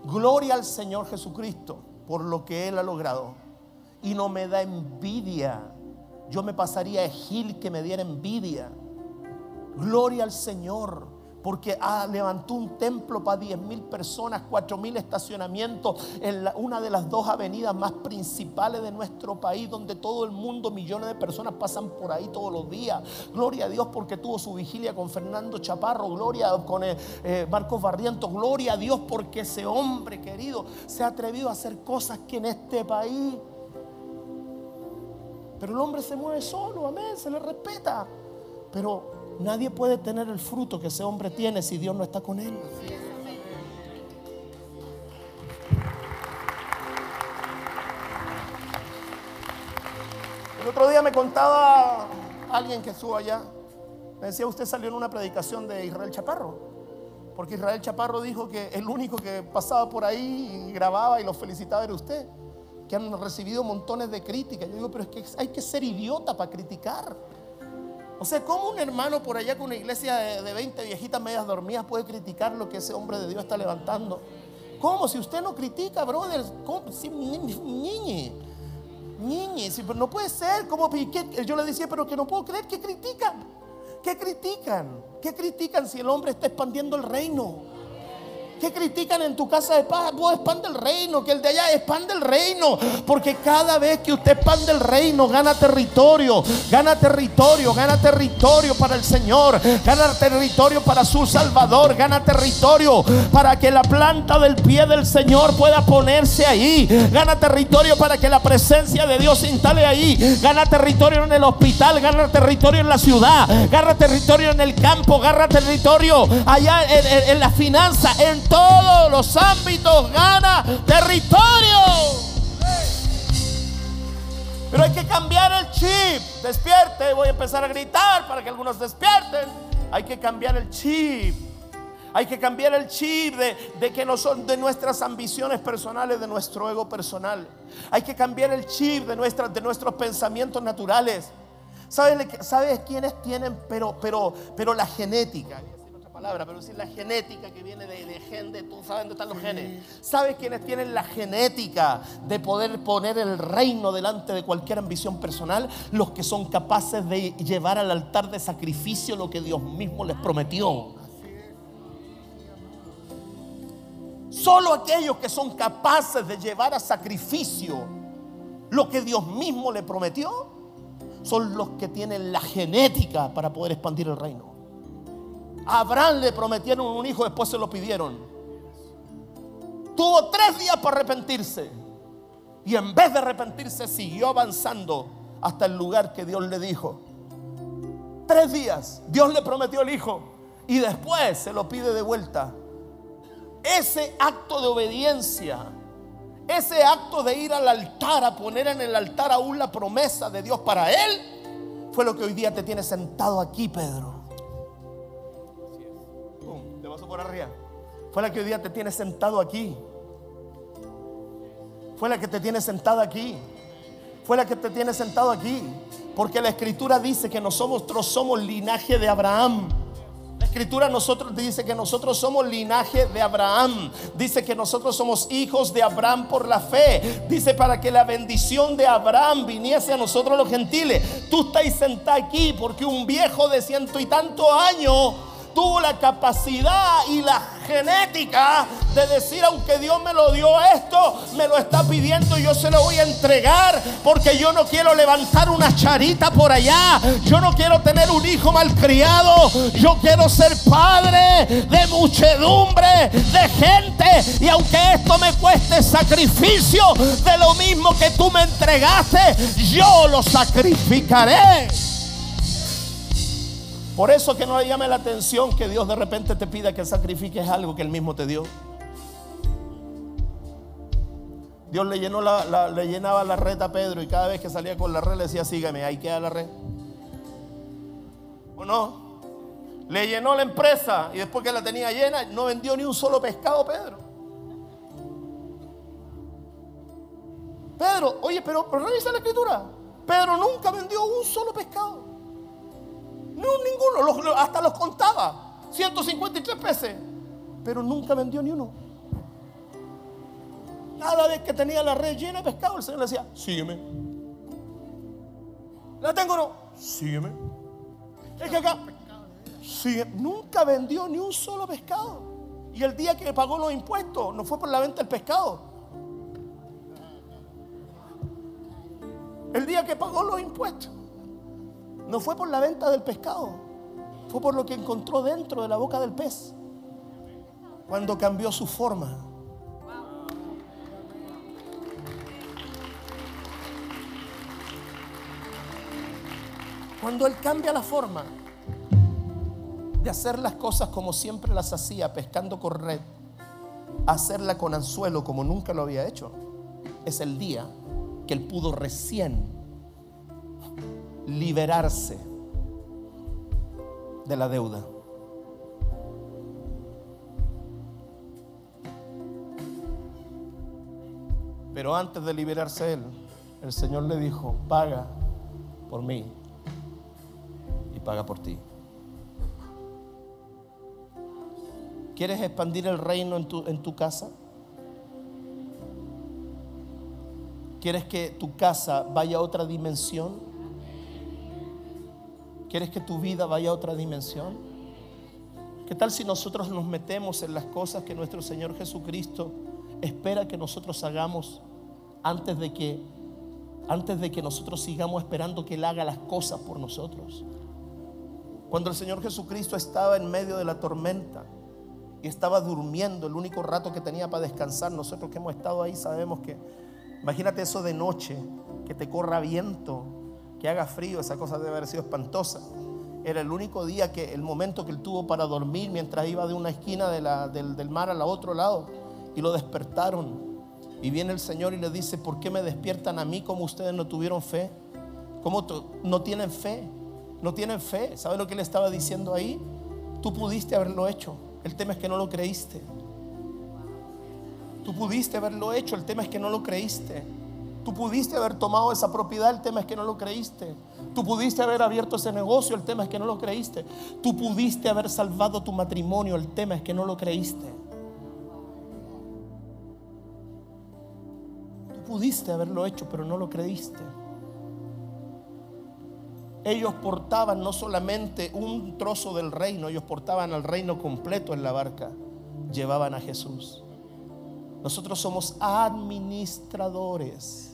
Gloria al Señor Jesucristo por lo que Él ha logrado. Y no me da envidia. Yo me pasaría a Gil que me diera envidia. Gloria al Señor porque levantó un templo para 10 mil personas, 4 mil estacionamientos en una de las dos avenidas más principales de nuestro país, donde todo el mundo, millones de personas pasan por ahí todos los días. Gloria a Dios porque tuvo su vigilia con Fernando Chaparro, gloria con eh, eh, Marcos Barrientos, gloria a Dios porque ese hombre querido se ha atrevido a hacer cosas que en este país pero el hombre se mueve solo, amén, se le respeta. Pero nadie puede tener el fruto que ese hombre tiene si Dios no está con él. El otro día me contaba alguien que estuvo allá. Me decía, usted salió en una predicación de Israel Chaparro. Porque Israel Chaparro dijo que el único que pasaba por ahí y grababa y lo felicitaba era usted que han recibido montones de críticas. Yo digo, pero es que hay que ser idiota para criticar. O sea, ¿cómo un hermano por allá con una iglesia de, 20 viejitas medias dormidas puede criticar lo que ese hombre de Dios está levantando? ¿Cómo? Si usted no critica, brother, ¿cómo? Si, niñe, si, no puede ser. ¿Cómo? Yo le decía, pero que no puedo creer que critican. ¿Qué critican? ¿Qué critican si el hombre está expandiendo el reino? ¿Qué critican en tu casa de paz? Vos expande el reino, que el de allá expande el reino. Porque cada vez que usted expande el reino, gana territorio, gana territorio, gana territorio para el Señor, gana territorio para su Salvador, gana territorio para que la planta del pie del Señor pueda ponerse ahí, gana territorio para que la presencia de Dios se instale ahí, gana territorio en el hospital, gana territorio en la ciudad, gana territorio en el campo, gana territorio allá en, en la finanza, en todos los ámbitos gana territorio. Pero hay que cambiar el chip. Despierte. Voy a empezar a gritar para que algunos despierten. Hay que cambiar el chip. Hay que cambiar el chip de, que no son de nuestras ambiciones personales, de nuestro ego personal. Hay que cambiar el chip de, nuestras, de nuestros pensamientos naturales. ¿Sabes, ¿Sabes quiénes tienen, pero, pero, pero la genética? Palabra, pero si la genética que viene de, de gente, tú sabes dónde están los genes. ¿Sabes quiénes tienen la genética de poder poner el reino delante de cualquier ambición personal? Los que son capaces de llevar al altar de sacrificio lo que Dios mismo les prometió. Solo aquellos que son capaces de llevar a sacrificio lo que Dios mismo le prometió son los que tienen la genética para poder expandir el reino. Abraham le prometieron un hijo, después se lo pidieron. Tuvo tres días para arrepentirse. Y en vez de arrepentirse, siguió avanzando hasta el lugar que Dios le dijo. Tres días, Dios le prometió el hijo. Y después se lo pide de vuelta. Ese acto de obediencia, ese acto de ir al altar, a poner en el altar aún la promesa de Dios para él, fue lo que hoy día te tiene sentado aquí, Pedro por arriba. Fue la que hoy día te tiene sentado aquí. Fue la que te tiene sentado aquí. Fue la que te tiene sentado aquí. Porque la escritura dice que nosotros somos linaje de Abraham. La escritura nosotros dice que nosotros somos linaje de Abraham. Dice que nosotros somos hijos de Abraham por la fe. Dice para que la bendición de Abraham viniese a nosotros los gentiles. Tú estás sentado aquí porque un viejo de ciento y tanto años tuvo la capacidad y la genética de decir, aunque Dios me lo dio esto, me lo está pidiendo y yo se lo voy a entregar porque yo no quiero levantar una charita por allá, yo no quiero tener un hijo malcriado, yo quiero ser padre de muchedumbre, de gente. Y aunque esto me cueste sacrificio de lo mismo que tú me entregaste, yo lo sacrificaré. Por eso que no le llame la atención que Dios de repente te pida que sacrifiques algo que Él mismo te dio. Dios le, llenó la, le llenaba la red a Pedro y cada vez que salía con la red le decía, sígame, ahí queda la red. ¿O no? Le llenó la empresa y después que la tenía llena no vendió ni un solo pescado Pedro. Pedro, oye, pero, pero revisa la escritura. Pedro nunca vendió un solo pescado. No, ninguno, hasta los contaba. 153 pesos. Pero nunca vendió ni uno. Cada vez que tenía la red llena de pescado, el Señor le decía, sígueme. ¿La tengo o no? Sígueme. Es que acá, nunca vendió ni un solo pescado. Y el día que pagó los impuestos no fue por la venta del pescado. El día que pagó los impuestos no fue por la venta del pescado. Fue por lo que encontró dentro de la boca del pez. Cuando cambió su forma. Cuando Él cambia la forma de hacer las cosas como siempre las hacía, pescando con red, hacerla con anzuelo como nunca lo había hecho, es el día que Él pudo recién liberarse de la deuda. Pero antes de liberarse Él, el Señor le dijo, paga por mí paga por ti. ¿Quieres expandir el reino en tu, en tu casa? ¿Quieres que tu casa vaya a otra dimensión? ¿Quieres que tu vida vaya a otra dimensión? ¿Qué tal si nosotros nos metemos en las cosas que nuestro Señor Jesucristo espera que nosotros hagamos antes de que antes de que nosotros sigamos esperando que Él haga las cosas por nosotros? Cuando el Señor Jesucristo estaba en medio de la tormenta y estaba durmiendo, el único rato que tenía para descansar, nosotros que hemos estado ahí sabemos que, imagínate eso de noche, que te corra viento, que haga frío, esa cosa debe haber sido espantosa. Era el único día que, el momento que él tuvo para dormir mientras iba de una esquina del, mar al otro lado y lo despertaron. Y viene el Señor y le dice, ¿por qué me despiertan a mí como ustedes no tuvieron fe? ¿Cómo no tienen fe? no tienen fe. ¿Sabe lo que le estaba diciendo ahí? Tú pudiste haberlo hecho. El tema es que no lo creíste. Tú pudiste haberlo hecho. El tema es que no lo creíste. Tú pudiste haber tomado esa propiedad. El tema es que no lo creíste. Tú pudiste haber abierto ese negocio. El tema es que no lo creíste. Tú pudiste haber salvado tu matrimonio. El tema es que no lo creíste. Tú pudiste haberlo hecho, pero no lo creíste ellos portaban no solamente un trozo del reino, ellos portaban al reino completo en la barca, llevaban a Jesús. Nosotros somos administradores,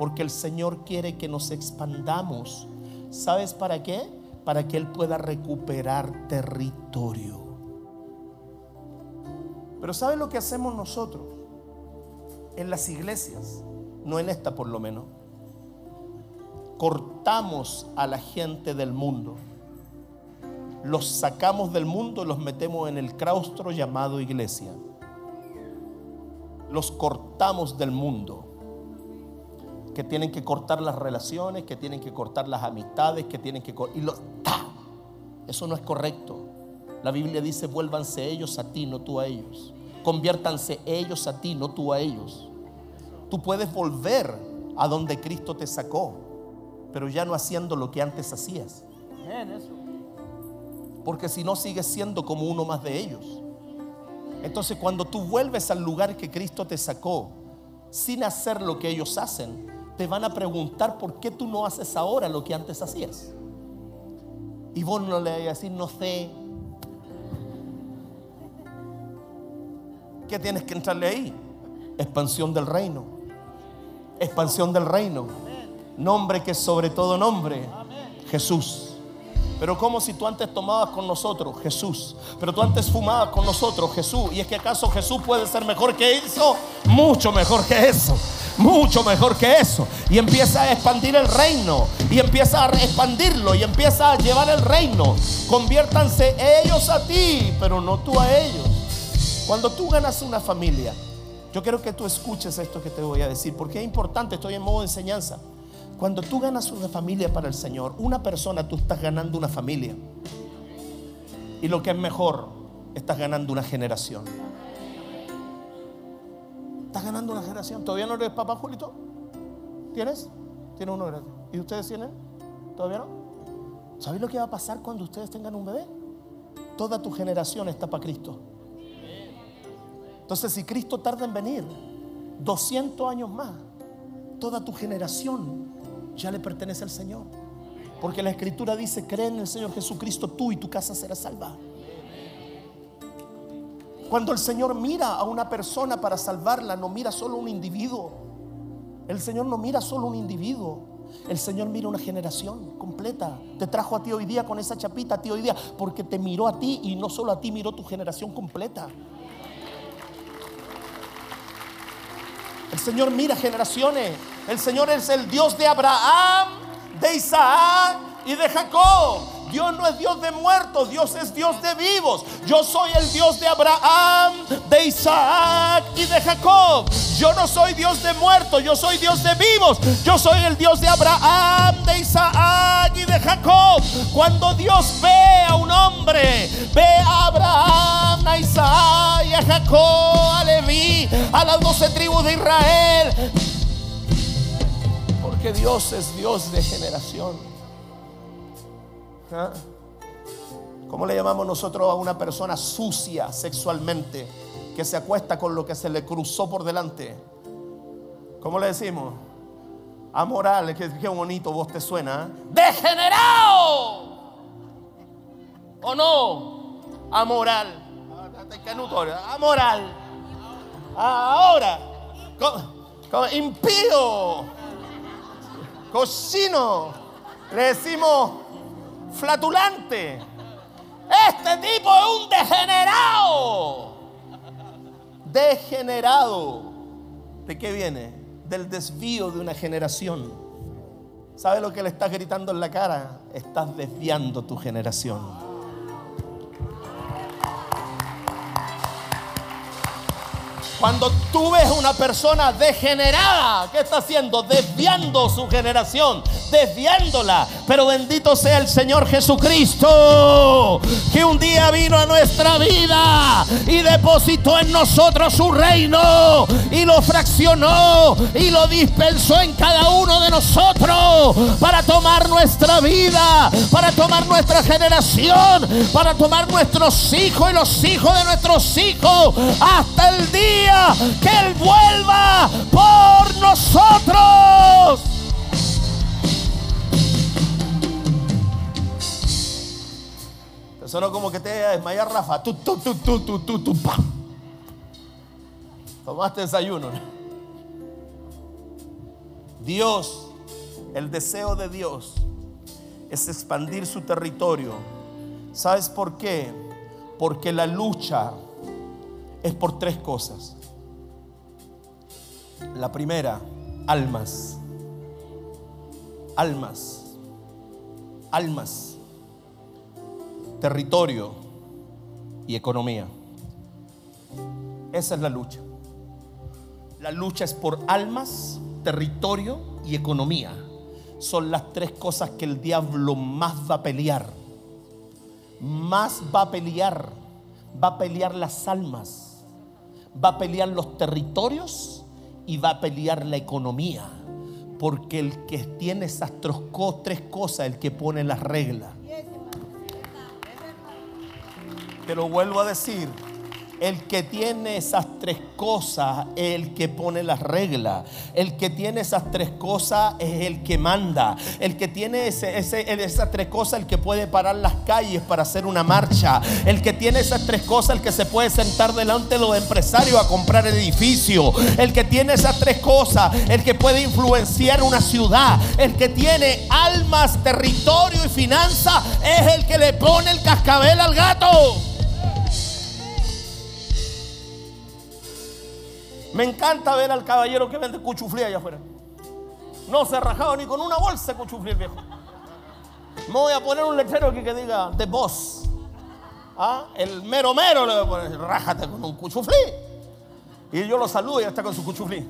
porque el Señor quiere que nos expandamos. ¿Sabes para qué? Para que Él pueda recuperar territorio. Pero ¿sabes lo que hacemos nosotros? En las iglesias, no en esta por lo menos cortamos a la gente del mundo. Los sacamos del mundo y los metemos en el claustro llamado iglesia. Los cortamos del mundo. Que tienen que cortar las relaciones, que tienen que cortar las amistades, que tienen que y los Eso no es correcto. La Biblia dice, "Vuélvanse ellos a ti, no tú a ellos." Conviértanse ellos a ti, no tú a ellos. Tú puedes volver a donde Cristo te sacó pero ya no haciendo lo que antes hacías. Porque si no sigues siendo como uno más de ellos. Entonces cuando tú vuelves al lugar que Cristo te sacó, sin hacer lo que ellos hacen, te van a preguntar por qué tú no haces ahora lo que antes hacías. Y vos no le vas a decir, no sé. ¿Qué tienes que entrarle ahí? Expansión del reino. Expansión del reino nombre que sobre todo nombre, Jesús. Pero como si tú antes tomabas con nosotros, Jesús. Pero tú antes fumabas con nosotros, Jesús. ¿Y es que acaso Jesús puede ser mejor que eso? Mucho mejor que eso. Mucho mejor que eso. Y empieza a expandir el reino. Y empieza a expandirlo. Y empieza a llevar el reino. Conviértanse ellos a ti, pero no tú a ellos. Cuando tú ganas una familia, yo quiero que tú escuches esto que te voy a decir. Porque es importante, estoy en modo de enseñanza. Cuando tú ganas una familia para el Señor, una persona, tú estás ganando una familia. Y lo que es mejor, estás ganando una generación. Estás ganando una generación. ¿Todavía no eres papá, Julito? ¿Tienes? Tiene uno, gracias. ¿Y ustedes tienen? ¿Todavía no? ¿Sabes lo que va a pasar cuando ustedes tengan un bebé? Toda tu generación está para Cristo. Entonces, si Cristo tarda en venir 200 años más, toda tu generación ya le pertenece al Señor. Porque la escritura dice, cree en el Señor Jesucristo, tú y tu casa será salva. Cuando el Señor mira a una persona para salvarla, no mira solo un individuo. El Señor no mira solo un individuo. El Señor mira una generación completa. Te trajo a ti hoy día con esa chapita a ti hoy día porque te miró a ti y no solo a ti, miró tu generación completa. El Señor mira generaciones. El Señor es el Dios de Abraham, de Isaac y de Jacob. Dios no es Dios de muertos, Dios es Dios de vivos. Yo soy el Dios de Abraham, de Isaac y de Jacob. Yo no soy Dios de muertos, yo soy Dios de vivos. Yo soy el Dios de Abraham, de Isaac y de Jacob. Cuando Dios ve a un hombre, ve a Abraham, a Isaac y a Jacob, a Leví, a las doce tribus de Israel. Porque Dios es Dios de generación. ¿Ah? ¿Cómo le llamamos nosotros a una persona sucia sexualmente que se acuesta con lo que se le cruzó por delante? ¿Cómo le decimos? Amoral, que qué bonito vos te suena. ¿eh? ¡Degenerado! ¿O no? Amoral. Amoral. Ahora. Impío. Cocino. Le decimos flatulante. Este tipo es un degenerado. Degenerado. ¿De qué viene? Del desvío de una generación. ¿Sabe lo que le estás gritando en la cara? Estás desviando tu generación. Cuando tú ves una persona degenerada, ¿qué está haciendo? Desviando su generación, desviándola. Pero bendito sea el Señor Jesucristo, que un día vino a nuestra vida y depositó en nosotros su reino y lo fraccionó y lo dispersó en cada uno de nosotros para tomar nuestra vida, para tomar nuestra generación, para tomar nuestros hijos y los hijos de nuestros hijos hasta el día que Él vuelva por nosotros. Sonó como que te desmayar, Rafa. Tu, tu, tu, tu, tu, tu, tu, Tomaste desayuno. Dios, el deseo de Dios es expandir su territorio. ¿Sabes por qué? Porque la lucha es por tres cosas. La primera, almas. Almas. Almas. Territorio y economía. Esa es la lucha. La lucha es por almas, territorio y economía. Son las tres cosas que el diablo más va a pelear. Más va a pelear. Va a pelear las almas. Va a pelear los territorios y va a pelear la economía. Porque el que tiene esas tres cosas, el que pone las reglas. Te lo vuelvo a decir. El que tiene esas tres cosas es el que pone las reglas. El que tiene esas tres cosas es el que manda. El que tiene esas tres cosas, el que puede parar las calles para hacer una marcha. El que tiene esas tres cosas, el que se puede sentar delante de los empresarios a comprar edificio. El que tiene esas tres cosas, el que puede influenciar una ciudad. El que tiene almas, territorio y finanza es el que le pone el cascabel al gato. Me encanta ver al caballero que vende cuchuflí allá afuera. No se ha rajado ni con una bolsa de cuchuflí viejo. Me voy a poner un letrero aquí que diga The Boss. ¿Ah? El mero mero le voy a poner, rájate con un cuchuflí. Y yo lo saludo y está con su cuchuflí.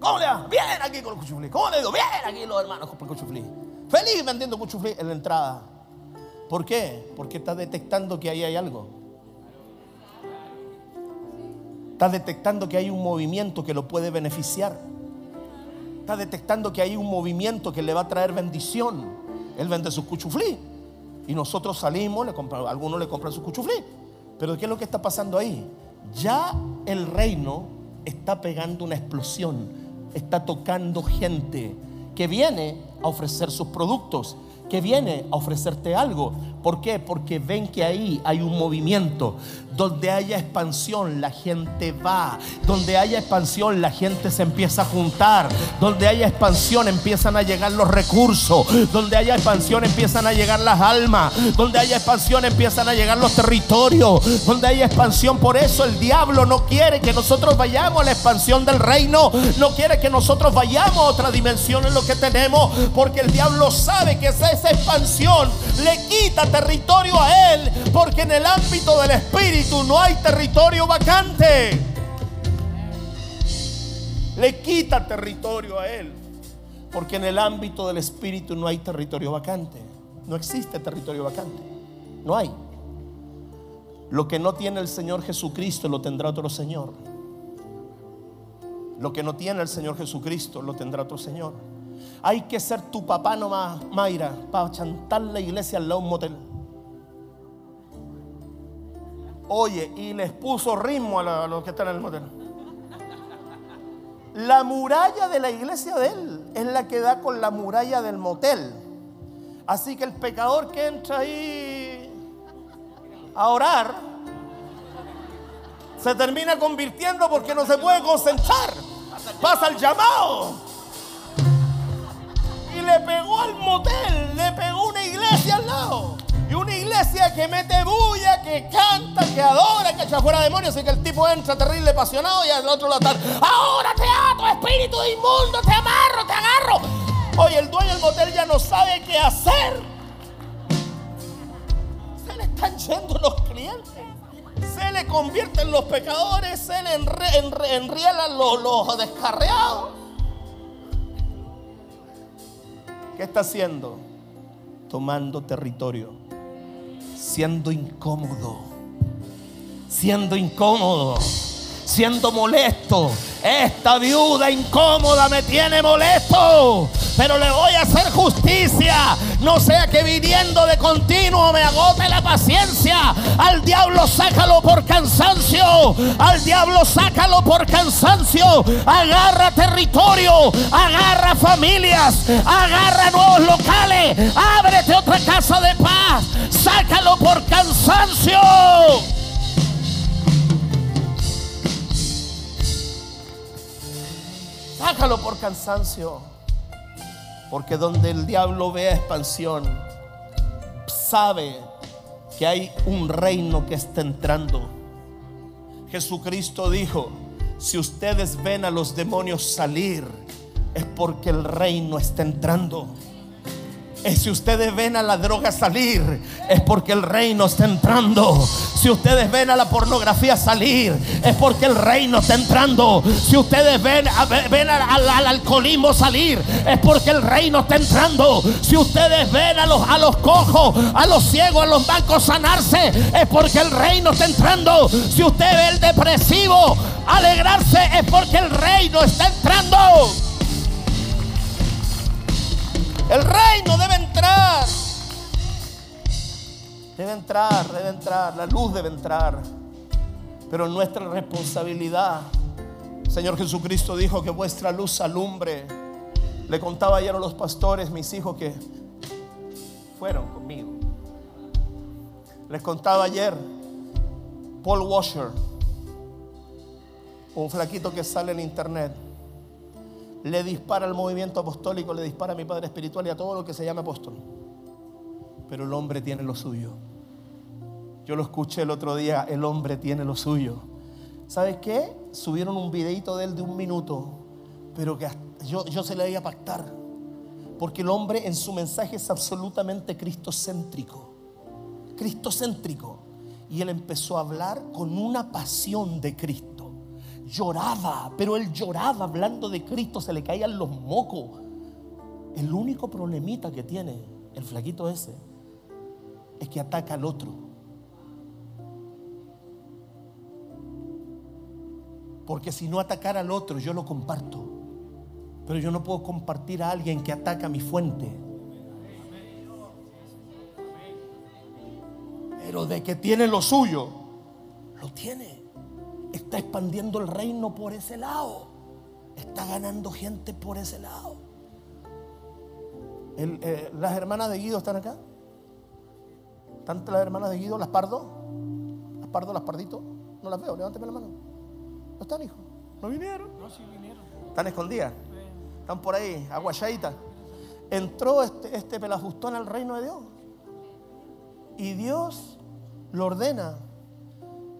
¿Cómo le va? Bien aquí con el cuchuflí. ¿Cómo le digo? Bien aquí los hermanos con el cuchuflí. Feliz vendiendo cuchuflí en la entrada. ¿Por qué? Porque está detectando que ahí hay algo. Está detectando que hay un movimiento que lo puede beneficiar. Está detectando que hay un movimiento que le va a traer bendición. Él vende sus cuchuflí. Y nosotros salimos, le algunos le compran sus cuchuflí. Pero ¿qué es lo que está pasando ahí? Ya el reino está pegando una explosión. Está tocando gente que viene a ofrecer sus productos que viene a ofrecerte algo. ¿Por qué? Porque ven que ahí hay un movimiento. Donde haya expansión, la gente va. Donde haya expansión, la gente se empieza a juntar. Donde haya expansión, empiezan a llegar los recursos. Donde haya expansión, empiezan a llegar las almas. Donde haya expansión, empiezan a llegar los territorios. Donde haya expansión, por eso el diablo no quiere que nosotros vayamos a la expansión del reino. No quiere que nosotros vayamos a otra dimensión en lo que tenemos. Porque el diablo sabe que esa, esa expansión le quita territorio a él. Porque en el ámbito del espíritu no hay territorio vacante. Le quita territorio a él. Porque en el ámbito del espíritu no hay territorio vacante. No existe territorio vacante. No hay. Lo que no tiene el Señor Jesucristo lo tendrá otro Señor. Lo que no tiene el Señor Jesucristo lo tendrá otro Señor. Hay que ser tu papá nomás, Mayra, para chantar la iglesia al lado un motel. Oye, y les puso ritmo a, los que están en el motel. La muralla de la iglesia de él es la que da con la muralla del motel. Así que el pecador que entra ahí a orar se termina convirtiendo porque no se puede concentrar. Pasa el llamado. Y le pegó al motel, le pegó una iglesia al lado. Y una iglesia que mete bulla, que canta, que adora, que echa fuera demonios y que el tipo entra terrible apasionado y al otro lado está, ahora te ato, espíritu inmundo, te amarro, te agarro. Oye, el dueño del motel ya no sabe qué hacer. Se le están yendo los clientes. Se le convierten los pecadores, se le enrielan los, los descarriados. ¿Qué está haciendo? Tomando territorio siendo incómodo, siendo incómodo, siendo molesto. Esta viuda incómoda me tiene molesto, pero le voy a hacer justicia. No sea que viniendo de continuo me agote la paciencia. Al diablo sácalo por cansancio. Al diablo sácalo por cansancio. Agarra territorio, agarra familias, agarra nuevos locales. Ábrete otra casa de paz. Sácalo por cansancio. Sácalo por cansancio. Porque donde el diablo vea expansión, sabe que hay un reino que está entrando. Jesucristo dijo, si ustedes ven a los demonios salir, es porque el reino está entrando. Si ustedes ven a la droga salir, es porque el reino está entrando. Si ustedes ven a la pornografía salir, es porque el reino está entrando. Si ustedes ven, ven al, alcoholismo salir, es porque el reino está entrando. Si ustedes ven a los, a los cojos, a los ciegos, a los bancos sanarse, es porque el reino está entrando. Si usted ve el depresivo alegrarse, es porque el reino está entrando. El reino debe entrar. Debe entrar, debe entrar. La luz debe entrar. Pero nuestra responsabilidad. Señor Jesucristo dijo que vuestra luz alumbre. Le contaba ayer a los pastores, mis hijos, que fueron conmigo. Les contaba ayer Paul Washer, un flaquito que sale en internet le dispara al movimiento apostólico, le dispara a mi Padre Espiritual y a todo lo que se llama apóstol. Pero el hombre tiene lo suyo. Yo lo escuché el otro día, el hombre tiene lo suyo. ¿Sabes qué? Subieron un videito de él de un minuto, pero que yo, yo se le iba a pactar. Porque el hombre en su mensaje es absolutamente cristocéntrico. Cristocéntrico. Y él empezó a hablar con una pasión de Cristo lloraba, pero él lloraba hablando de Cristo, se le caían los mocos. El único problemita que tiene el flaquito ese es que ataca al otro. Porque si no atacara al otro, yo lo comparto. Pero yo no puedo compartir a alguien que ataca mi fuente. Pero de que tiene lo suyo, lo tiene está expandiendo el reino por ese lado. Está ganando gente por ese lado. eh, las hermanas de Guido están acá. ¿Están las hermanas de Guido, las Pardo? Las Pardo, las Pardito. No las veo, levánteme la mano. ¿No están, hijo? ¿No vinieron? No, sí vinieron. ¿Están escondidas? Están por ahí, aguachaditas. Entró este, este pelajustón al reino de Dios. Y Dios lo ordena.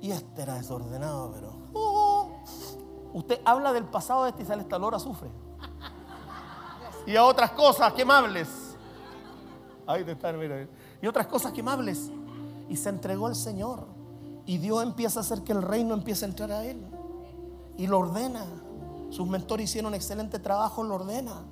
Y este era desordenado, pero. Uh, usted habla del pasado de este y sale esta lora, sufre. Y a otras cosas quemables. Ahí te están, mira. Y otras cosas quemables. Y se entregó al Señor. Y Dios empieza a hacer que el reino empiece a entrar a Él. Y lo ordena. Sus mentores hicieron excelente trabajo, lo ordena.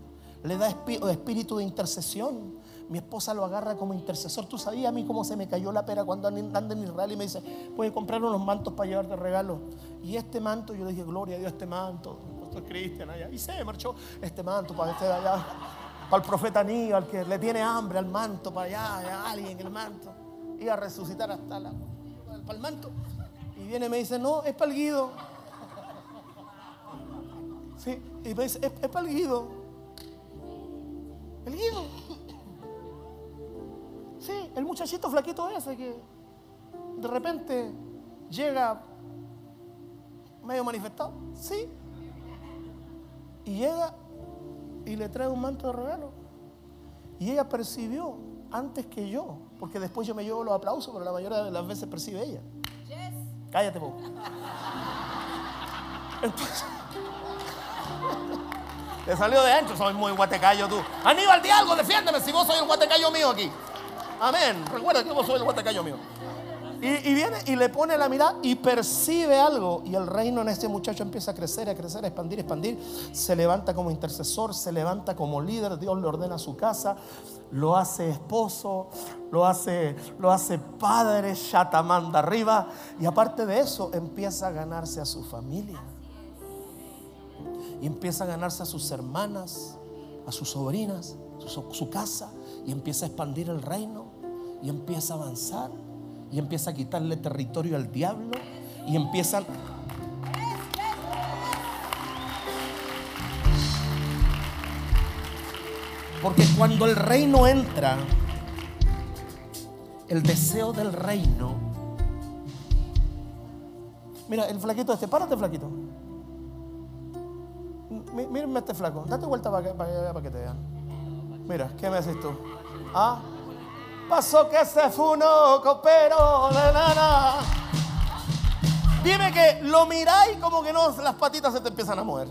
Le da espíritu de intercesión. Mi esposa lo agarra como intercesor. Tú sabías a mí cómo se me cayó la pera cuando ando en Israel y me dice, puedes comprar unos mantos para llevarte regalo. Y este manto, yo le dije, gloria a Dios, este manto. Cristian allá. Y se marchó este manto para este allá. Para el profeta Aníbal que le tiene hambre al manto, para allá, a alguien el manto. Iba a resucitar hasta la, para el manto. Y viene y me dice, no, es para el Guido. Sí, y me dice, es, es para el Guido. El Guido. Sí, el muchachito flaquito ese que de repente llega medio manifestado. Sí. Y llega y le trae un manto de regalo. Y ella percibió antes que yo, porque después yo me llevo los aplausos, pero la mayoría de las veces percibe ella. Cállate, vos. (laughs) Entonces, (laughs) te salió de ancho, soy muy guatecayo tú. Aníbal, di algo, defiéndeme si vos soy el guatecayo mío aquí. Amén. Recuerda que vos soy el guatecayo mío. Y, viene y le pone la mirada y percibe algo. Y el reino en este muchacho empieza a crecer, a crecer, a expandir, a expandir. Se levanta como intercesor, se levanta como líder. Dios le ordena su casa, lo hace esposo, lo hace, lo hace padre, chatamanda arriba. Y aparte de eso, empieza a ganarse a su familia. Y empieza a ganarse a sus hermanas, a sus sobrinas, su casa. Y empieza a expandir el reino. Y empieza a avanzar y empieza a quitarle territorio al diablo y empiezan... Porque cuando el reino entra, el deseo del reino... Mira, el flaquito este, párate flaquito. Mírenme este flaco, date vuelta para que, para, que te vean. Mira, ¿qué me haces tú? ¿Ah? Pasó que se funó, copero de nana. Dime que lo miráis como que no, las patitas se te empiezan a mover.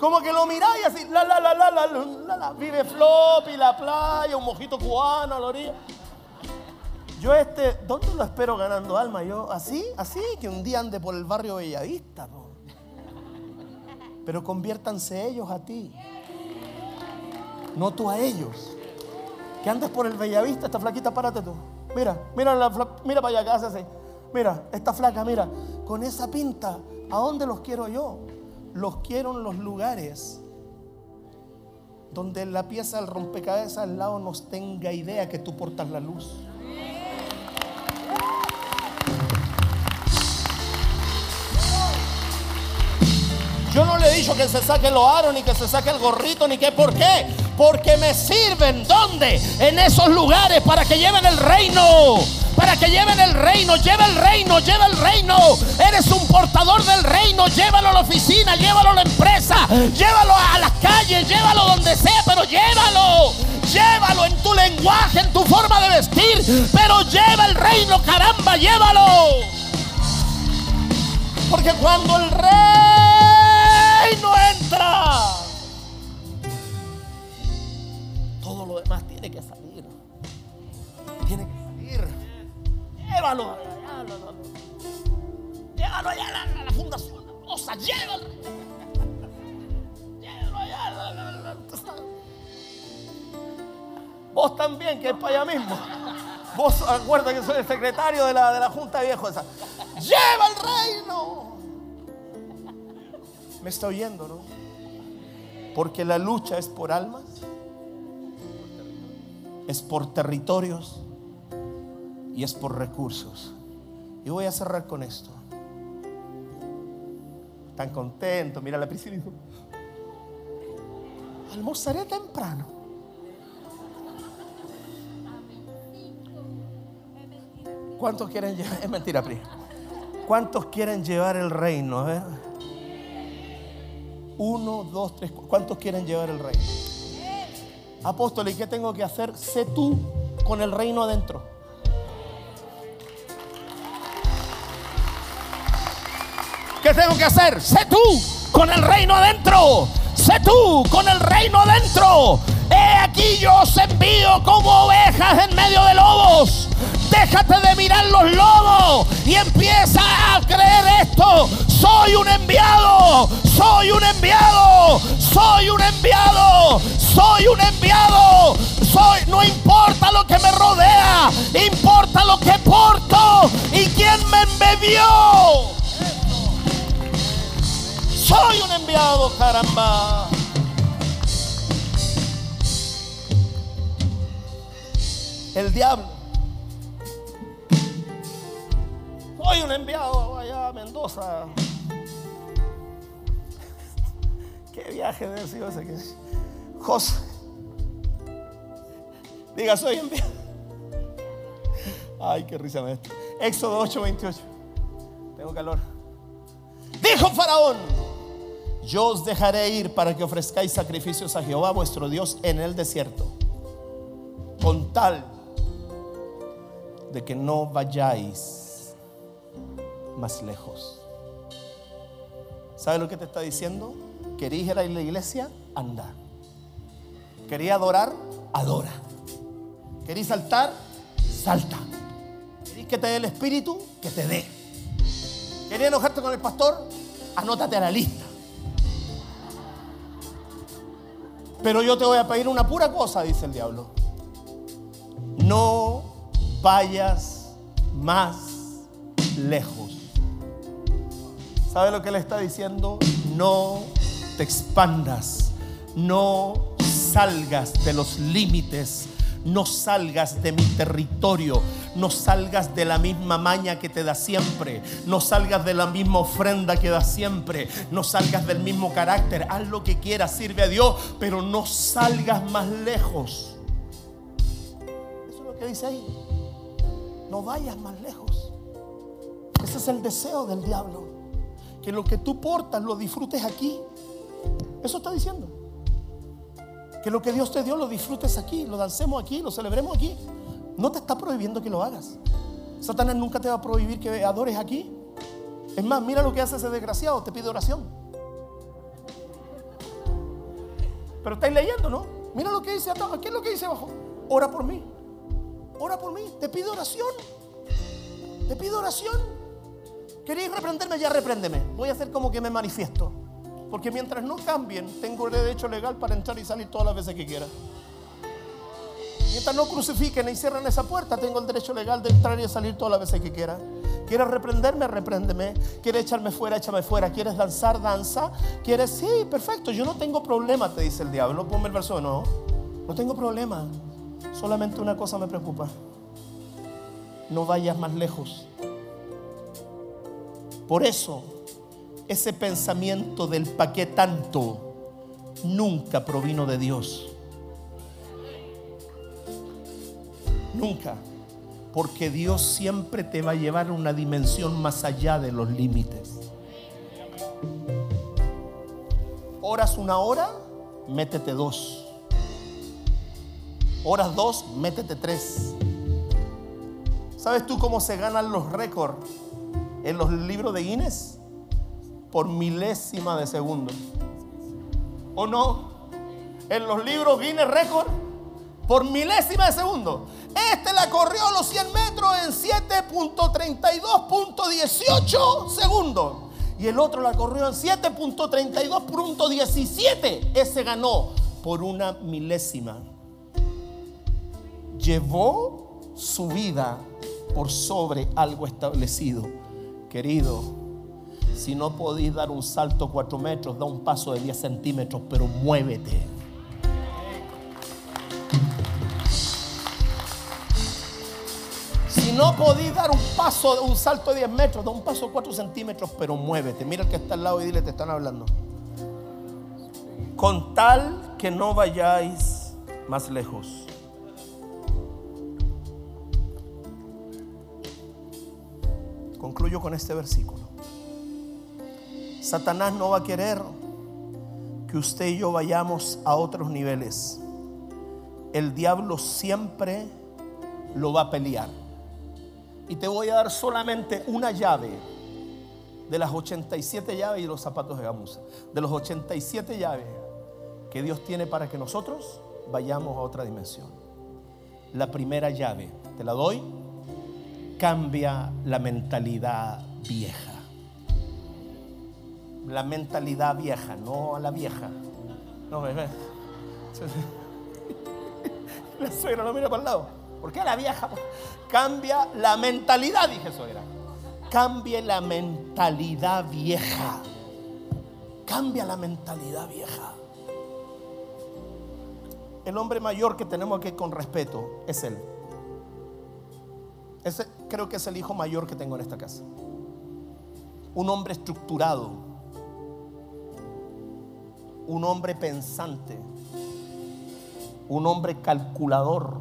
Como que lo miráis así, la la la la la la la, vive flop y la playa, un mojito cubano a la orilla. Yo este, ¿dónde lo espero ganando alma? Yo, así, así, que un día ande por el barrio Bellavista. Pero conviértanse ellos a ti, no tú a ellos que andes por el Bellavista, esta flaquita, párate tú. Mira, mira, la, mira para allá, ¿qué hace Mira, esta flaca, mira, con esa pinta, ¿a dónde los quiero yo? Los quiero en los lugares donde la pieza del rompecabezas al lado nos tenga idea que tú portas la luz. Yo no le he dicho que se saque el aro, ni que se saque el gorrito, ni que por qué. Porque me sirven, ¿dónde? En esos lugares para que lleven el reino. Para que lleven el reino, lleva el reino, lleva el reino. Eres un portador del reino, llévalo a la oficina, llévalo a la empresa, llévalo a las calles, llévalo donde sea, pero llévalo. Llévalo en tu lenguaje, en tu forma de vestir, pero lleva el reino, caramba, llévalo. Porque cuando el reino entra, tiene que salir. Tiene que salir. Llévalo. Llévalo allá a la, fundación. O sea, llévalo. Llévalo allá. Vos también, que es para allá mismo. Vos acuerda que soy el secretario de la, de la Junta de Viejos esa. ¡Lleva el reino! Me está oyendo, ¿no? Porque la lucha es por almas, es por territorios y es por recursos. Y voy a cerrar con esto. Tan contento, mira la Priscila dijo, temprano. ¿Cuántos quieren llevar? Es mentira, Pri. ¿Cuántos quieren llevar el reino? A ver. Uno, dos, tres. ¿Cuántos quieren llevar el reino? Apóstol, ¿y qué tengo que hacer? Sé tú con el reino adentro. ¿Qué tengo que hacer? Sé tú con el reino adentro. Sé tú con el reino adentro. He aquí yo os envío como ovejas en medio de lobos. Déjate de mirar los lobos y empieza a creer esto. Soy un enviado, soy un enviado, soy un enviado, soy un enviado. Soy, no importa lo que me rodea, importa lo que porto y quién me envió. Soy un enviado, caramba. El diablo. Soy un enviado allá a Mendoza. Viaje de que José. Diga, soy enviado. Ay, qué risa me esto. Éxodo 8:28. Tengo calor. Dijo Faraón, yo os dejaré ir para que ofrezcáis sacrificios a Jehová vuestro Dios en el desierto, con tal de que no vayáis más lejos. ¿Sabe lo que te está diciendo? ¿Queréis ir a la iglesia? Anda. ¿Queréis adorar? Adora. ¿Queréis saltar? Salta. ¿Queréis que te dé el espíritu? Que te dé. ¿Queréis enojarte con el pastor? Anótate a la lista. Pero yo te voy a pedir una pura cosa, dice el diablo. No vayas más lejos. ¿Sabe lo que le está diciendo? No te expandas. No salgas de los límites. No salgas de mi territorio. No salgas de la misma maña que te da siempre. No salgas de la misma ofrenda que da siempre. No salgas del mismo carácter. Haz lo que quieras, sirve a Dios, pero no salgas más lejos. Eso es lo que dice ahí. No vayas más lejos. Ese es el deseo del diablo. Que lo que tú portas lo disfrutes aquí. Eso está diciendo. Que lo que Dios te dio lo disfrutes aquí, lo dancemos aquí, lo celebremos aquí. No te está prohibiendo que lo hagas. Satanás nunca te va a prohibir que adores aquí. Es más, mira lo que hace ese desgraciado, te pide oración. Pero estáis leyendo, ¿no? Mira lo que dice ¿Qué es lo que dice abajo? Ora por mí. Ora por mí. Te pido oración. Te pido oración. ¿Queréis reprenderme? Ya repréndeme. Voy a hacer como que me manifiesto. Porque mientras no cambien, tengo el derecho legal para entrar y salir todas las veces que quiera. Mientras no crucifiquen y cierren esa puerta, tengo el derecho legal de entrar y salir todas las veces que quiera. ¿Quieres reprenderme? Repréndeme. ¿Quieres echarme fuera? Échame fuera. ¿Quieres danzar? Danza. ¿Quieres? Sí, perfecto. Yo no tengo problema, te dice el diablo. Ponme el verso, no. No tengo problema. Solamente una cosa me preocupa. No vayas más lejos. Por eso, ese pensamiento del pa' qué tanto nunca provino de Dios. Nunca. Porque Dios siempre te va a llevar a una dimensión más allá de los límites. Horas una hora, métete dos. Horas dos, métete tres. ¿Sabes tú cómo se ganan los récords en los libros de Guinness? Por milésima de segundo. ¿O no? En los libros Guinness Record, por milésima de segundo. Este la corrió los 100 metros en 7.32.18 segundos. Y el otro la corrió en 7.32.17. Ese ganó por una milésima. Llevó su vida por sobre algo establecido. Querido, si no podéis dar un salto 4 metros, da un paso de 10 centímetros, pero muévete. Si no podéis dar un paso, un salto de 10 metros, da un paso de 4 centímetros, pero muévete. Mira el que está al lado y dile, te están hablando. Con tal que no vayáis más lejos. Concluyo con este versículo. Satanás no va a querer que usted y yo vayamos a otros niveles. El diablo siempre lo va a pelear. Y te voy a dar solamente una llave de las 87 llaves y los zapatos de gamuza. De los 87 llaves que Dios tiene para que nosotros vayamos a otra dimensión. La primera llave, te la doy, cambia la mentalidad vieja. La mentalidad vieja, no a la vieja. No, ve. (laughs) La suegra no mira para el lado. ¿Por qué la vieja? Cambia la mentalidad, dije suegra. Cambie la mentalidad vieja. Cambia la mentalidad vieja. El hombre mayor que tenemos aquí con respeto es él. Ese creo que es el hijo mayor que tengo en esta casa. Un hombre estructurado. Un hombre pensante. Un hombre calculador.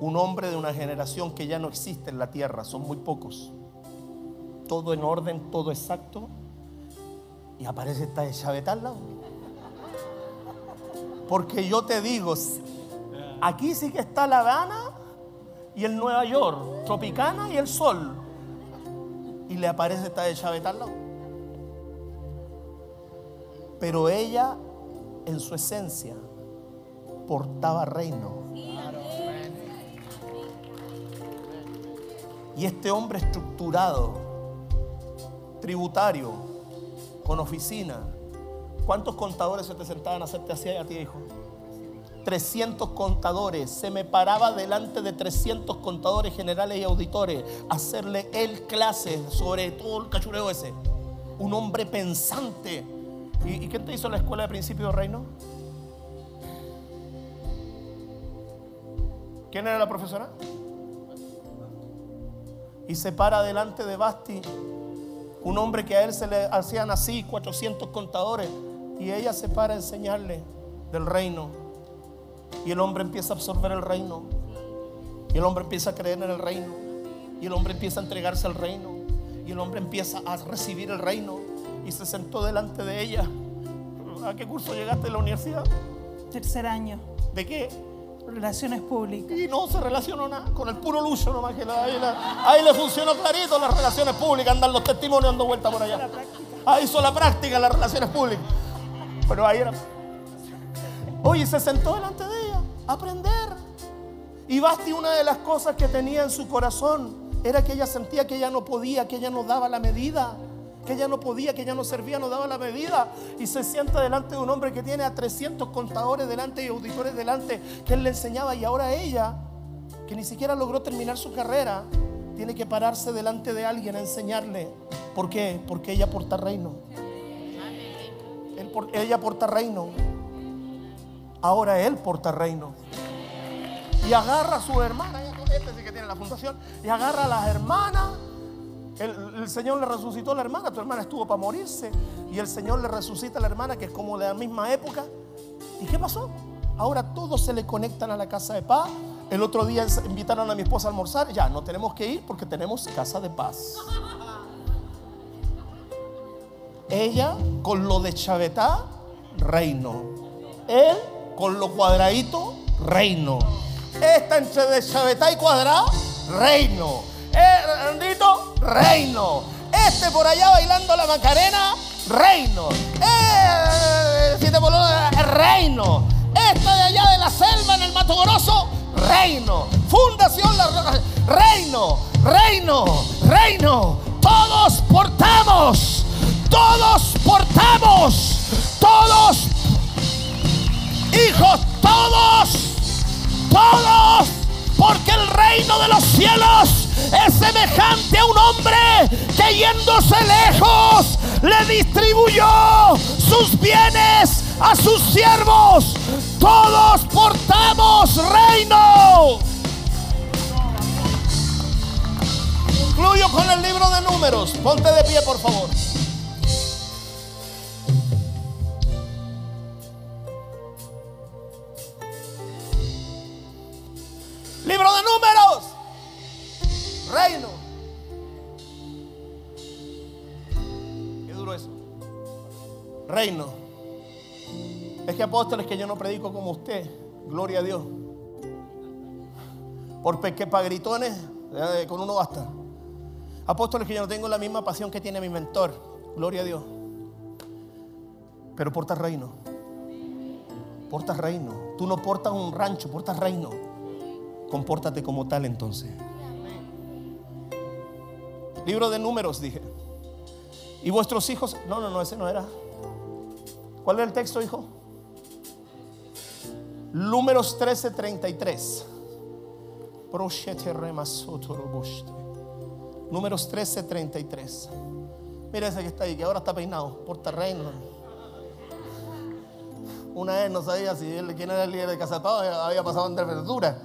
Un hombre de una generación que ya no existe en la tierra. Son muy pocos. Todo en orden, todo exacto. Y aparece esta de al lado. Porque yo te digo, aquí sí que está La Habana y el Nueva York, Tropicana y el Sol. Y le aparece esta de chaveta al lado. Pero ella, en su esencia, portaba reino. Y este hombre estructurado, tributario, con oficina, ¿cuántos contadores se te sentaban a hacerte así a ti, hijo? 300 contadores, se me paraba delante de 300 contadores generales y auditores hacerle el clase sobre todo el cachureo ese. Un hombre pensante. ¿Y, y quién te hizo la escuela de principio de reino? ¿Quién era la profesora? Y se para delante de Basti, un hombre que a él se le hacían así 400 contadores, y ella se para a enseñarle del reino. Y el hombre empieza a absorber el reino. Y el hombre empieza a creer en el reino. Y el hombre empieza a entregarse al reino. Y el hombre empieza a recibir el reino. Y se sentó delante de ella. ¿A qué curso llegaste de la universidad? Tercer año. ¿De qué? Relaciones públicas. Y no se relacionó nada con el puro lucho nomás que la- ahí, la- ahí le funcionó clarito las relaciones públicas, andan los testimonios dando vuelta por allá. Ahí hizo la práctica en las relaciones públicas. Pero ahí era. Oye, se sentó delante de ella a aprender. Y Basti, una de las cosas que tenía en su corazón era que ella sentía que ella no podía, que ella no daba la medida. Que ella no podía, que ella no servía, no daba la medida. Y se sienta delante de un hombre que tiene a 300 contadores delante y auditores delante, que él le enseñaba. Y ahora ella, que ni siquiera logró terminar su carrera, tiene que pararse delante de alguien a enseñarle. ¿Por qué? Porque ella porta reino. Ella porta reino. Ahora él porta reino. Y agarra a su hermana, este sí que tiene la fundación, y agarra a las hermanas. El, Señor le resucitó a la hermana, tu hermana estuvo para morirse, y el Señor le resucita a la hermana, que es como de la misma época. ¿Y qué pasó? Ahora todos se le conectan a la casa de paz. El otro día invitaron a mi esposa a almorzar. Ya, no tenemos que ir porque tenemos casa de paz. Ella con lo de chavetá, reino. Él con lo cuadradito, reino. Esta entre de chavetá y cuadrado, reino. Rendito, reino. Este por allá bailando la macarena, reino. Eh, si te voló- reino. Esta de allá de la selva en el Mato Grosso, reino. Fundación reino, reino, reino. Todos portamos, todos portamos, todos hijos, todos, todos, porque el reino de los cielos es semejante a un hombre que yéndose lejos le distribuyó sus bienes a sus siervos. Todos portamos reino. Concluyo con el libro de números. Ponte de pie, por favor. Libro de números. Es que apóstoles que yo no predico como usted. Gloria a Dios. Por gritones, eh, con uno basta. Apóstoles que yo no tengo la misma pasión que tiene mi mentor. Gloria a Dios. Pero portas reino. Portas reino. Tú no portas un rancho, portas reino. Compórtate como tal entonces. Libro de números, dije. Y vuestros hijos. No, no, no, ese no era. ¿Cuál era el texto, hijo? Números 13:33. Números 13:33. Mira ese que está ahí, que ahora está peinado. Por terreno. Una vez no sabía si él, quién era el líder de Casa de Pau, había pasado a vender verdura.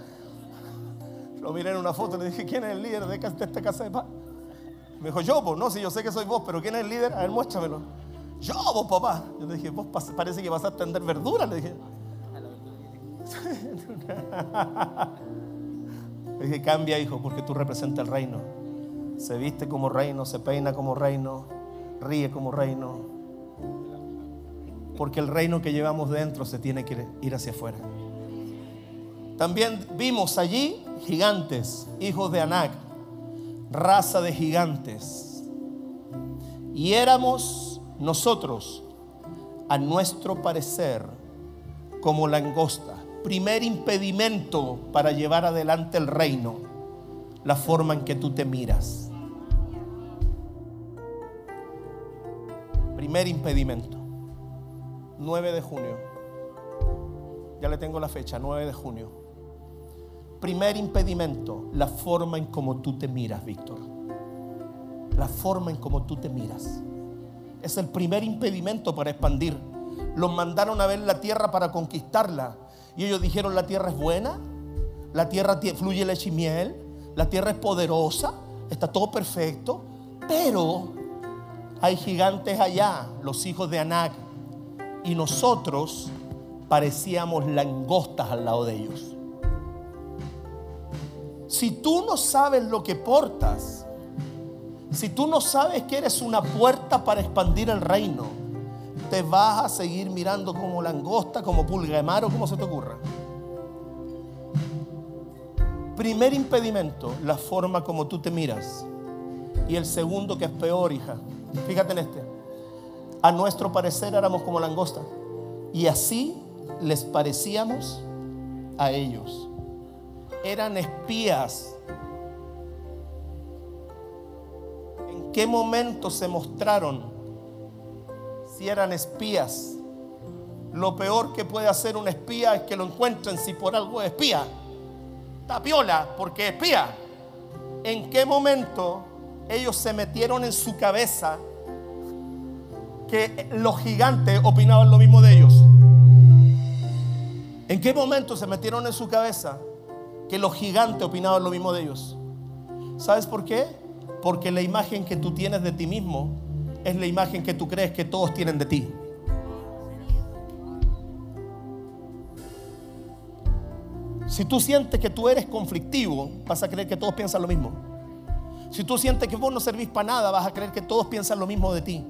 Lo miré en una foto y le dije, ¿quién es el líder de esta Casa de Paz? Me dijo, yo, pues no, si yo sé que soy vos, pero ¿quién es el líder? A ver, muéstramelo. Yo, vos, papá. Yo le dije, vos parece que vas a atender verdura, le dije. (laughs) le dije, cambia, hijo, porque tú representas el reino. Se viste como reino, se peina como reino, ríe como reino. Porque el reino que llevamos dentro se tiene que ir hacia afuera. También vimos allí gigantes, hijos de Anac, raza de gigantes. Y éramos nosotros, a nuestro parecer, como langosta. Primer impedimento para llevar adelante el reino, la forma en que tú te miras. Primer impedimento, 9 de junio. Ya le tengo la fecha, 9 de junio. Primer impedimento, la forma en cómo tú te miras, Víctor. La forma en cómo tú te miras. Es el primer impedimento para expandir. Los mandaron a ver la tierra para conquistarla. Y ellos dijeron, la tierra es buena, la tierra fluye leche y miel, la tierra es poderosa, está todo perfecto, pero hay gigantes allá, los hijos de Anac, y nosotros parecíamos langostas al lado de ellos. Si tú no sabes lo que portas, si tú no sabes que eres una puerta para expandir el reino, te vas a seguir mirando como langosta, como pulga de mar o como se te ocurra. Primer impedimento, la forma como tú te miras. Y el segundo que es peor, hija. Fíjate en este. A nuestro parecer éramos como langosta. Y así les parecíamos a ellos eran espías. ¿En qué momento se mostraron si eran espías? Lo peor que puede hacer un espía es que lo encuentren si por algo es espía. Tapiola, porque espía. ¿En qué momento ellos se metieron en su cabeza que los gigantes opinaban lo mismo de ellos? ¿En qué momento se metieron en su cabeza que los gigantes opinaban lo mismo de ellos. ¿Sabes por qué? Porque la imagen que tú tienes de ti mismo es la imagen que tú crees que todos tienen de ti. Si tú sientes que tú eres conflictivo, vas a creer que todos piensan lo mismo. Si tú sientes que vos no servís para nada, vas a creer que todos piensan lo mismo de ti.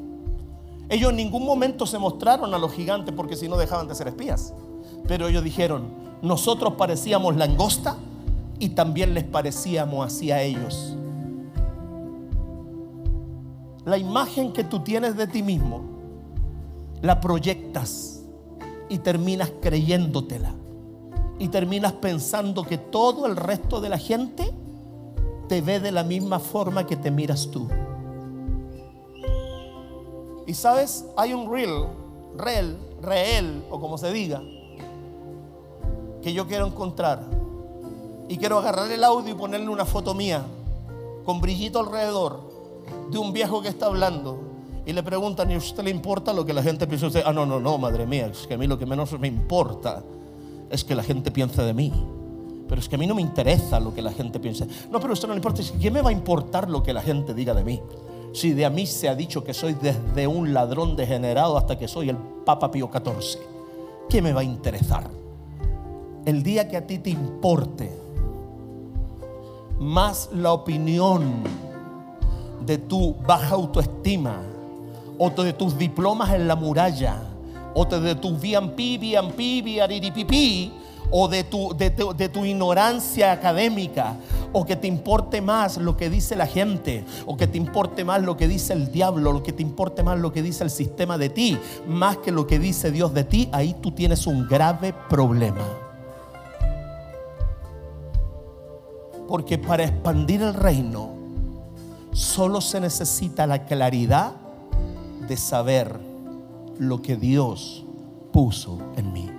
Ellos en ningún momento se mostraron a los gigantes porque si no dejaban de ser espías. Pero ellos dijeron, nosotros parecíamos langosta y también les parecíamos así a ellos. La imagen que tú tienes de ti mismo, la proyectas y terminas creyéndotela. Y terminas pensando que todo el resto de la gente te ve de la misma forma que te miras tú. Y sabes, hay un real, real, real, o como se diga, que yo quiero encontrar. Y quiero agarrar el audio y ponerle una foto mía con brillito alrededor de un viejo que está hablando. Y le preguntan, ¿y a usted le importa lo que la gente piensa? Ah, no, no, no, madre mía, es que a mí lo que menos me importa es que la gente piense de mí. Pero es que a mí no me interesa lo que la gente piense. No, pero esto no le importa. ¿Qué me va a importar lo que la gente diga de mí? Si de a mí se ha dicho que soy desde un ladrón degenerado hasta que soy el Papa Pío XIV, ¿qué me va a interesar? el día que a ti te importe más la opinión de tu baja autoestima o de tus diplomas en la muralla o de, de tu VMP, VMP, VRPP, o de tu, de, tu, de tu ignorancia académica, o que te importe más lo que dice la gente, o que te importe más lo que dice el diablo, o que te importe más lo que dice el sistema de ti, más que lo que dice Dios de ti, ahí tú tienes un grave problema. Porque para expandir el reino solo se necesita la claridad de saber lo que Dios puso en mí.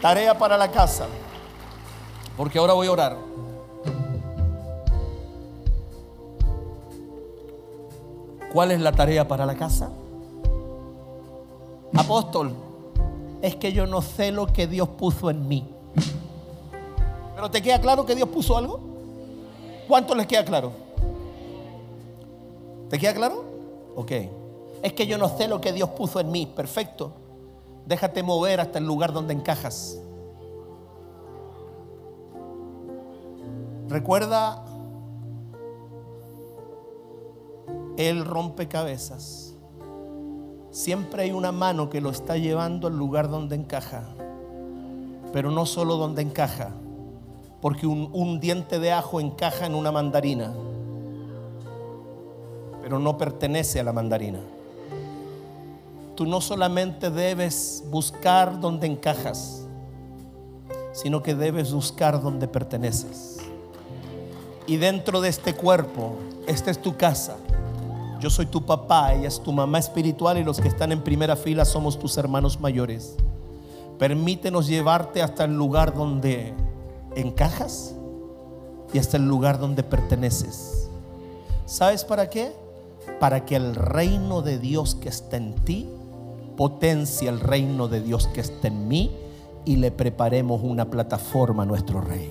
Tarea para la casa, porque ahora voy a orar. ¿Cuál es la tarea para la casa? Apóstol, es que yo no sé lo que Dios puso en mí. ¿Pero te queda claro que Dios puso algo? ¿Cuánto les queda claro? ¿Te queda claro? Ok. Es que yo no sé lo que Dios puso en mí. Perfecto. Déjate mover hasta el lugar donde encajas. Recuerda el rompecabezas. Siempre hay una mano que lo está llevando al lugar donde encaja. Pero no solo donde encaja. Porque un, diente de ajo encaja en una mandarina. Pero no pertenece a la mandarina. Tú no solamente debes buscar donde encajas, sino que debes buscar donde perteneces. Y dentro de este cuerpo, esta es tu casa. Yo soy tu papá, ella es tu mamá espiritual y los que están en primera fila somos tus hermanos mayores. Permítenos llevarte hasta el lugar donde encajas y hasta el lugar donde perteneces. ¿Sabes para qué? Para que el reino de Dios que está en ti potencie el reino de Dios que está en mí y le preparemos una plataforma a nuestro rey.